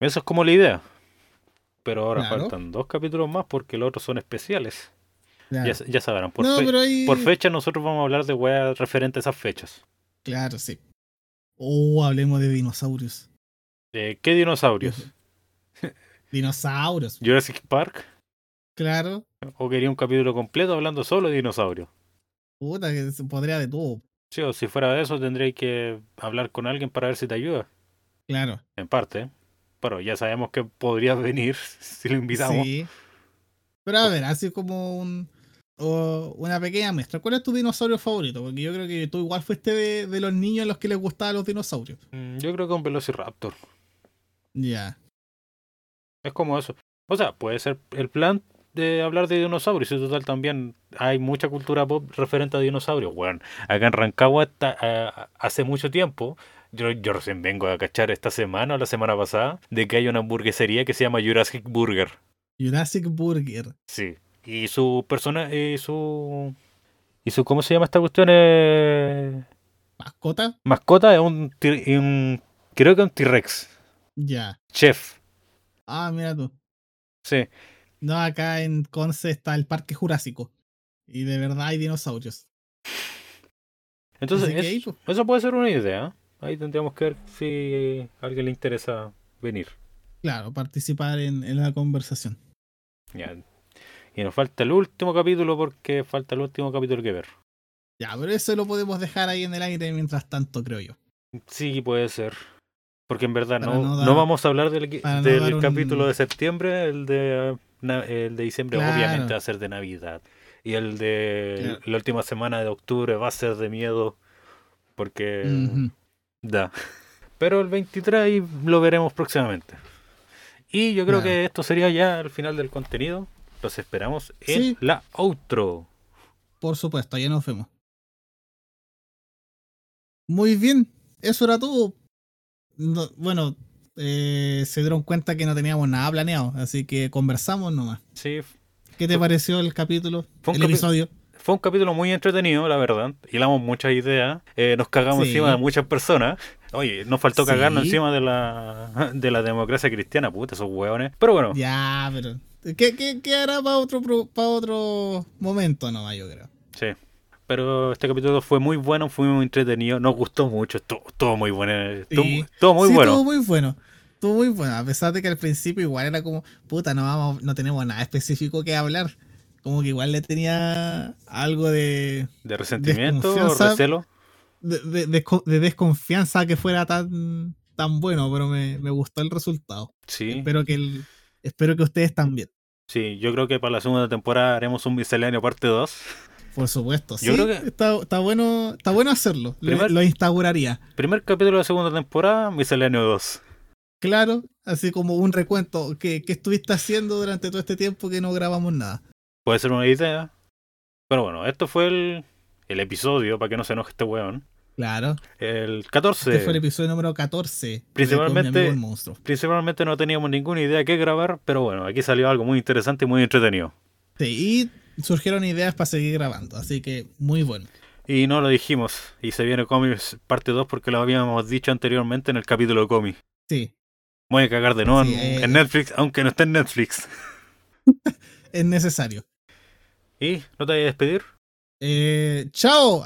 Eso es como la idea. Pero ahora Claro. faltan dos capítulos más porque los otros son especiales. Claro. Ya, ya sabrán, por, no, fe- pero ahí. por fecha nosotros vamos a hablar de weas referentes a esas fechas. Claro, sí. Oh, hablemos de dinosaurios. Eh, ¿Qué dinosaurios? Dinosaurios. ¿Jurassic Park? Claro. ¿O quería un capítulo completo hablando solo de dinosaurios? Puta, que se podría de todo. Sí, o si fuera de eso tendréis que hablar con alguien para ver si te ayuda. Claro. En parte. Pero ya sabemos que podrías venir si lo invitamos. Sí. Pero a ver, así como un, o una pequeña muestra. ¿Cuál es tu dinosaurio favorito? Porque yo creo que tú igual fuiste de, de los niños a los que les gustaban los dinosaurios. Mm, Yo creo que un Velociraptor. Ya. Es como eso. O sea, puede ser el plan de hablar de dinosaurios. Y total también hay mucha cultura pop referente a dinosaurios. Bueno, acá en Rancagua está, hace mucho tiempo. Yo, yo recién vengo a cachar esta semana o la semana pasada de que hay una hamburguesería que se llama Jurassic Burger. Jurassic Burger. Sí. Y su persona, y su. ¿Y su cómo se llama esta cuestión? Eh, ¿Mascota? mascota es un. Creo que un T-Rex. Ya. Chef. Ah, mira tú. Sí. No, acá en Conce está el Parque Jurásico. Y de verdad hay dinosaurios. Entonces, que es- pues. eso puede ser una idea. Ahí tendríamos que ver si a alguien le interesa venir. Claro, participar en, en la conversación. Ya. Y nos falta el último capítulo porque falta el último capítulo que ver. Ya, pero eso lo podemos dejar ahí en el aire mientras tanto, creo yo. Sí, puede ser. Porque en verdad no, no vamos a hablar del, no del un- capítulo de septiembre, el de, eh, el de diciembre Claro. obviamente va a ser de Navidad. Y el de Claro. la última semana de octubre va a ser de miedo porque da. Pero el 23 ahí lo veremos próximamente. Y yo creo que esto sería ya el final del contenido. Los esperamos en Sí. la outro. Por supuesto, ya nos vemos. Muy bien, eso era todo. No- bueno, eh, se dieron cuenta que no teníamos nada planeado, así que conversamos nomás. Sí, ¿Qué te pareció el capítulo? Fue un el episodio. Fue un capítulo muy entretenido, la verdad. Hilamos muchas ideas. eh, nos cagamos Sí. encima de muchas personas. Oye, nos faltó Sí. cagarnos encima de la, de la democracia cristiana, puta, esos hueones. Pero bueno, Ya, pero. ¿Qué, qué, qué hará para otro, pro- pa' otro momento nomás, yo creo? sí. Pero este capítulo fue muy bueno, fue muy entretenido. Nos gustó mucho, estuvo, estuvo muy bueno. Estuvo, Sí. estuvo muy Sí, bueno. Estuvo muy bueno. Estuvo muy bueno. A pesar de que al principio igual era como, puta, no vamos, no tenemos nada específico que hablar. Como que igual le tenía algo de, De resentimiento o recelo. de, de- de- de desconfianza que fuera tan, tan bueno, pero me, me gustó el resultado. Sí, Espero que el, espero que ustedes también. sí, yo creo que para la segunda temporada haremos un misceláneo parte 2. Por supuesto. Yo sí, creo que- está, está bueno, está bueno hacerlo. Lo- Primer- lo instauraría. Primer capítulo de la segunda temporada, misceláneo 2. Claro, así como un recuento. ¿Qué, qué estuviste haciendo durante todo este tiempo que no grabamos nada? Puede ser una idea. Pero bueno, esto fue el, el episodio, para que no se enoje este weón. Claro. El 14. Este fue el episodio número 14. de Principalmente- el monstruo. Principalmente no teníamos ninguna idea de qué grabar, pero bueno, aquí salió algo muy interesante y muy entretenido. Sí, y surgieron ideas para seguir grabando, así que muy bueno. Y no lo dijimos, y se viene Comics parte 2 porque lo habíamos dicho anteriormente en el capítulo de Comics. Sí, Voy a cagar de nuevo Sí, en, eh. en Netflix, aunque no esté en Netflix. es necesario. ¿Y no te vayas a despedir? Eh, chao.